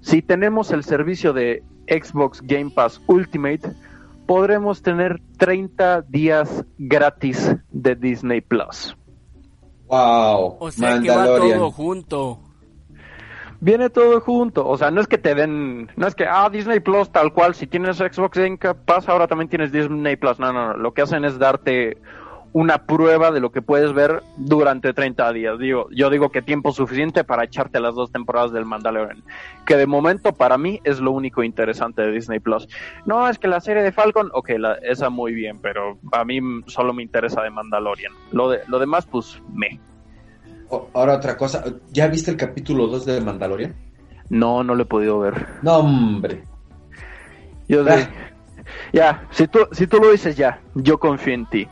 Speaker 7: si tenemos el servicio de Xbox Game Pass Ultimate, podremos tener 30 días gratis de Disney Plus.
Speaker 5: Wow.
Speaker 3: O sea que va todo junto.
Speaker 7: Viene todo junto, o sea, no es que te den, no es que, ah, Disney Plus tal cual, si tienes Xbox Game Pass ahora también tienes Disney Plus, no, no, no, lo que hacen es darte una prueba de lo que puedes ver durante 30 días. Digo, yo digo que tiempo suficiente para echarte las dos temporadas del Mandalorian, que de momento para mí es lo único interesante de Disney Plus. No, es que la serie de Falcon, ok, la, esa muy bien, pero a mí solo me interesa de Mandalorian. Lo, de, lo demás, pues, me.
Speaker 5: Ahora otra cosa, ¿ya viste el capítulo 2 de Mandalorian?
Speaker 7: No, no lo he podido ver.
Speaker 5: No, hombre.
Speaker 7: Yo
Speaker 5: Ah.
Speaker 7: Ya, si tú, si tú lo dices ya, yo confío en ti.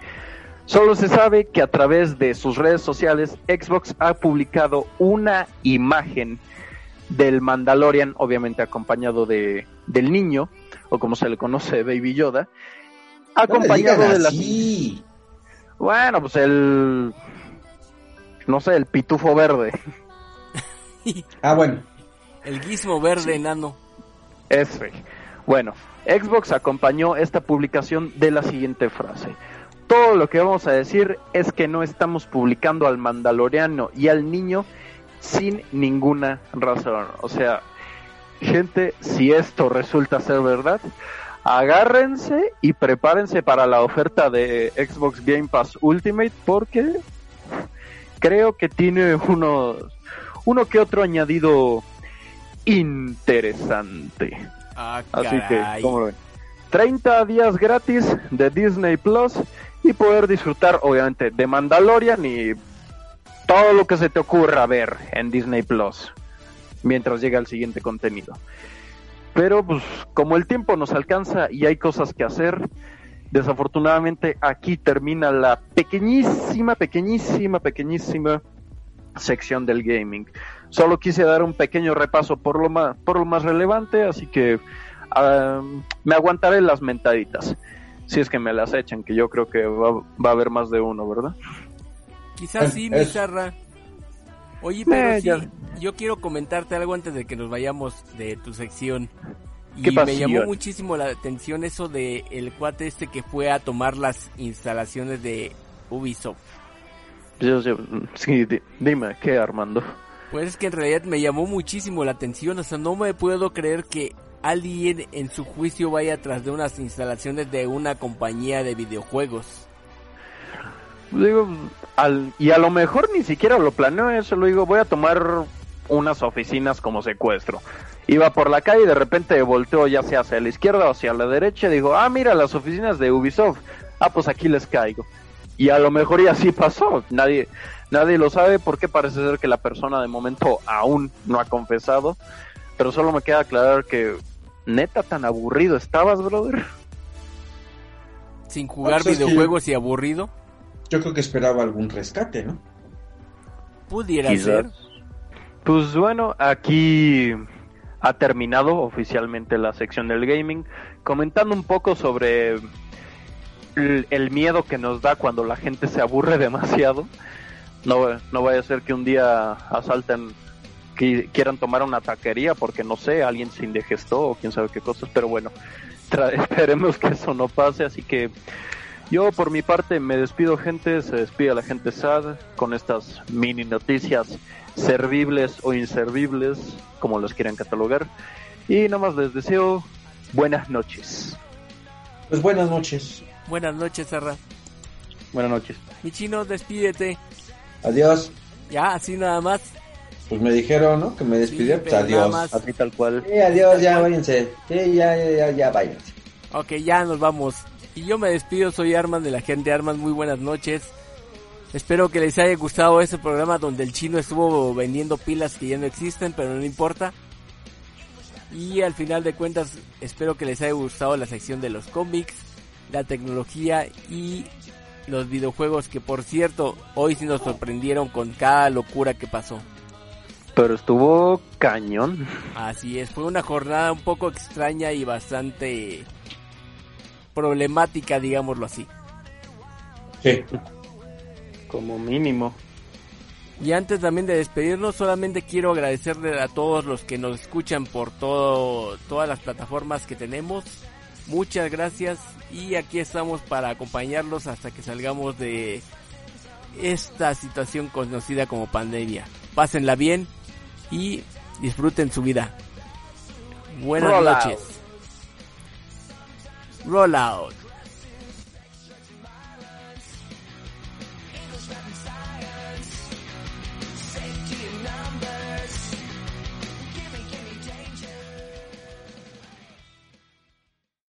Speaker 7: Solo se sabe que a través de sus redes sociales, Xbox ha publicado una imagen del Mandalorian, obviamente acompañado de, del niño, o como se le conoce, Baby Yoda, acompañado de la... Bueno, pues el... No sé, el pitufo verde.
Speaker 5: Ah, bueno.
Speaker 3: El guismo verde enano.
Speaker 7: Ese. Bueno, Xbox acompañó esta publicación de la siguiente frase. Todo lo que vamos a decir es que no estamos publicando al mandaloriano y al niño sin ninguna razón. O sea, gente, si esto resulta ser verdad, agárrense y prepárense para la oferta de Xbox Game Pass Ultimate porque creo que tiene unos uno que otro añadido interesante.
Speaker 3: Ah,
Speaker 7: Así que,
Speaker 3: caray.
Speaker 7: ¿cómo lo ven? 30 días gratis de Disney Plus y poder disfrutar, obviamente, de Mandalorian y todo lo que se te ocurra ver en Disney Plus mientras llega el siguiente contenido. Pero, pues, como el tiempo nos alcanza y hay cosas que hacer, desafortunadamente aquí termina la pequeñísima, pequeñísima, pequeñísima sección del gaming. Solo quise dar un pequeño repaso por lo más, por lo más relevante, así que ah, me aguantaré las mentaditas. Si es que me las echan, que yo creo que va, va a haber más de uno, ¿verdad?
Speaker 3: Quizás sí,
Speaker 5: Es-
Speaker 3: Mizarra. Oye, pero
Speaker 7: Eh,
Speaker 3: sí,
Speaker 7: ya.
Speaker 3: yo quiero comentarte algo antes de que nos vayamos de tu sección. Y
Speaker 7: ¿Qué
Speaker 3: me llamó muchísimo la atención eso de el cuate este que fue a tomar las instalaciones de Ubisoft.
Speaker 7: Yo- yo- sí, di- dime, ¿qué, Armando?
Speaker 3: Pues es que en realidad me llamó muchísimo la atención, o sea, no me puedo creer que alguien en su juicio vaya tras de unas instalaciones de una compañía de videojuegos.
Speaker 7: Digo, al, y a lo mejor ni siquiera lo planeo eso, lo digo, voy a tomar unas oficinas como secuestro. Iba por la calle y de repente volteo ya sea hacia la izquierda o hacia la derecha y digo, ah, mira las oficinas de Ubisoft. Ah, pues aquí les caigo. Y a lo mejor y así pasó. Nadie, nadie lo sabe porque parece ser que la persona de momento aún no ha confesado. Pero solo me queda aclarar que neta tan aburrido estabas, brother.
Speaker 3: Sin jugar
Speaker 5: pues es que-
Speaker 3: videojuegos y aburrido,
Speaker 5: Yo creo que esperaba algún rescate, ¿no?
Speaker 3: pudiera
Speaker 7: Quizás.
Speaker 3: ser.
Speaker 7: Pues bueno, aquí ha terminado oficialmente la sección del gaming, comentando un poco sobre el, el miedo que nos da cuando la gente se aburre demasiado. No, no vaya a ser que un día asalten, que quieran tomar una taquería porque no sé, alguien se indigestó o quién sabe qué cosas, pero bueno, tra- esperemos que eso no pase, así que yo por mi parte me despido gente, se despide la gente sad con estas mini noticias servibles o inservibles, como los quieran catalogar. Y nada más les deseo buenas noches.
Speaker 5: Pues buenas noches.
Speaker 3: Buenas noches, Sarra.
Speaker 7: Buenas noches.
Speaker 3: Mi chino, despídete.
Speaker 5: Adiós.
Speaker 3: Ya, así nada más.
Speaker 5: Pues me dijeron, ¿no? Que me despidiera.
Speaker 3: Sí,
Speaker 5: pues adiós.
Speaker 7: Así tal cual.
Speaker 5: Sí, adiós, ya váyanse. Sí, ya, ya, ya, ya váyanse.
Speaker 3: Ok, ya nos vamos. Y yo me despido, soy Arman de la gente Arman, muy buenas noches. Espero que les haya gustado este programa donde el chino estuvo vendiendo pilas que ya no existen, pero no importa. Y al final de cuentas, espero que les haya gustado la sección de los cómics, la tecnología y los videojuegos que por cierto, hoy sí nos sorprendieron con cada locura que pasó.
Speaker 7: Pero estuvo cañón.
Speaker 3: Así es, fue una jornada un poco extraña y bastante problemática, digámoslo así.
Speaker 5: Sí.
Speaker 7: Como mínimo.
Speaker 3: Y antes también de despedirnos, solamente quiero agradecerle a todos los que nos escuchan por todo, todas las plataformas que tenemos. Muchas gracias y aquí estamos para acompañarlos hasta que salgamos de esta situación conocida como pandemia. Pásenla bien y disfruten su vida. Buenas
Speaker 7: Roll out.
Speaker 3: noches. Roll out.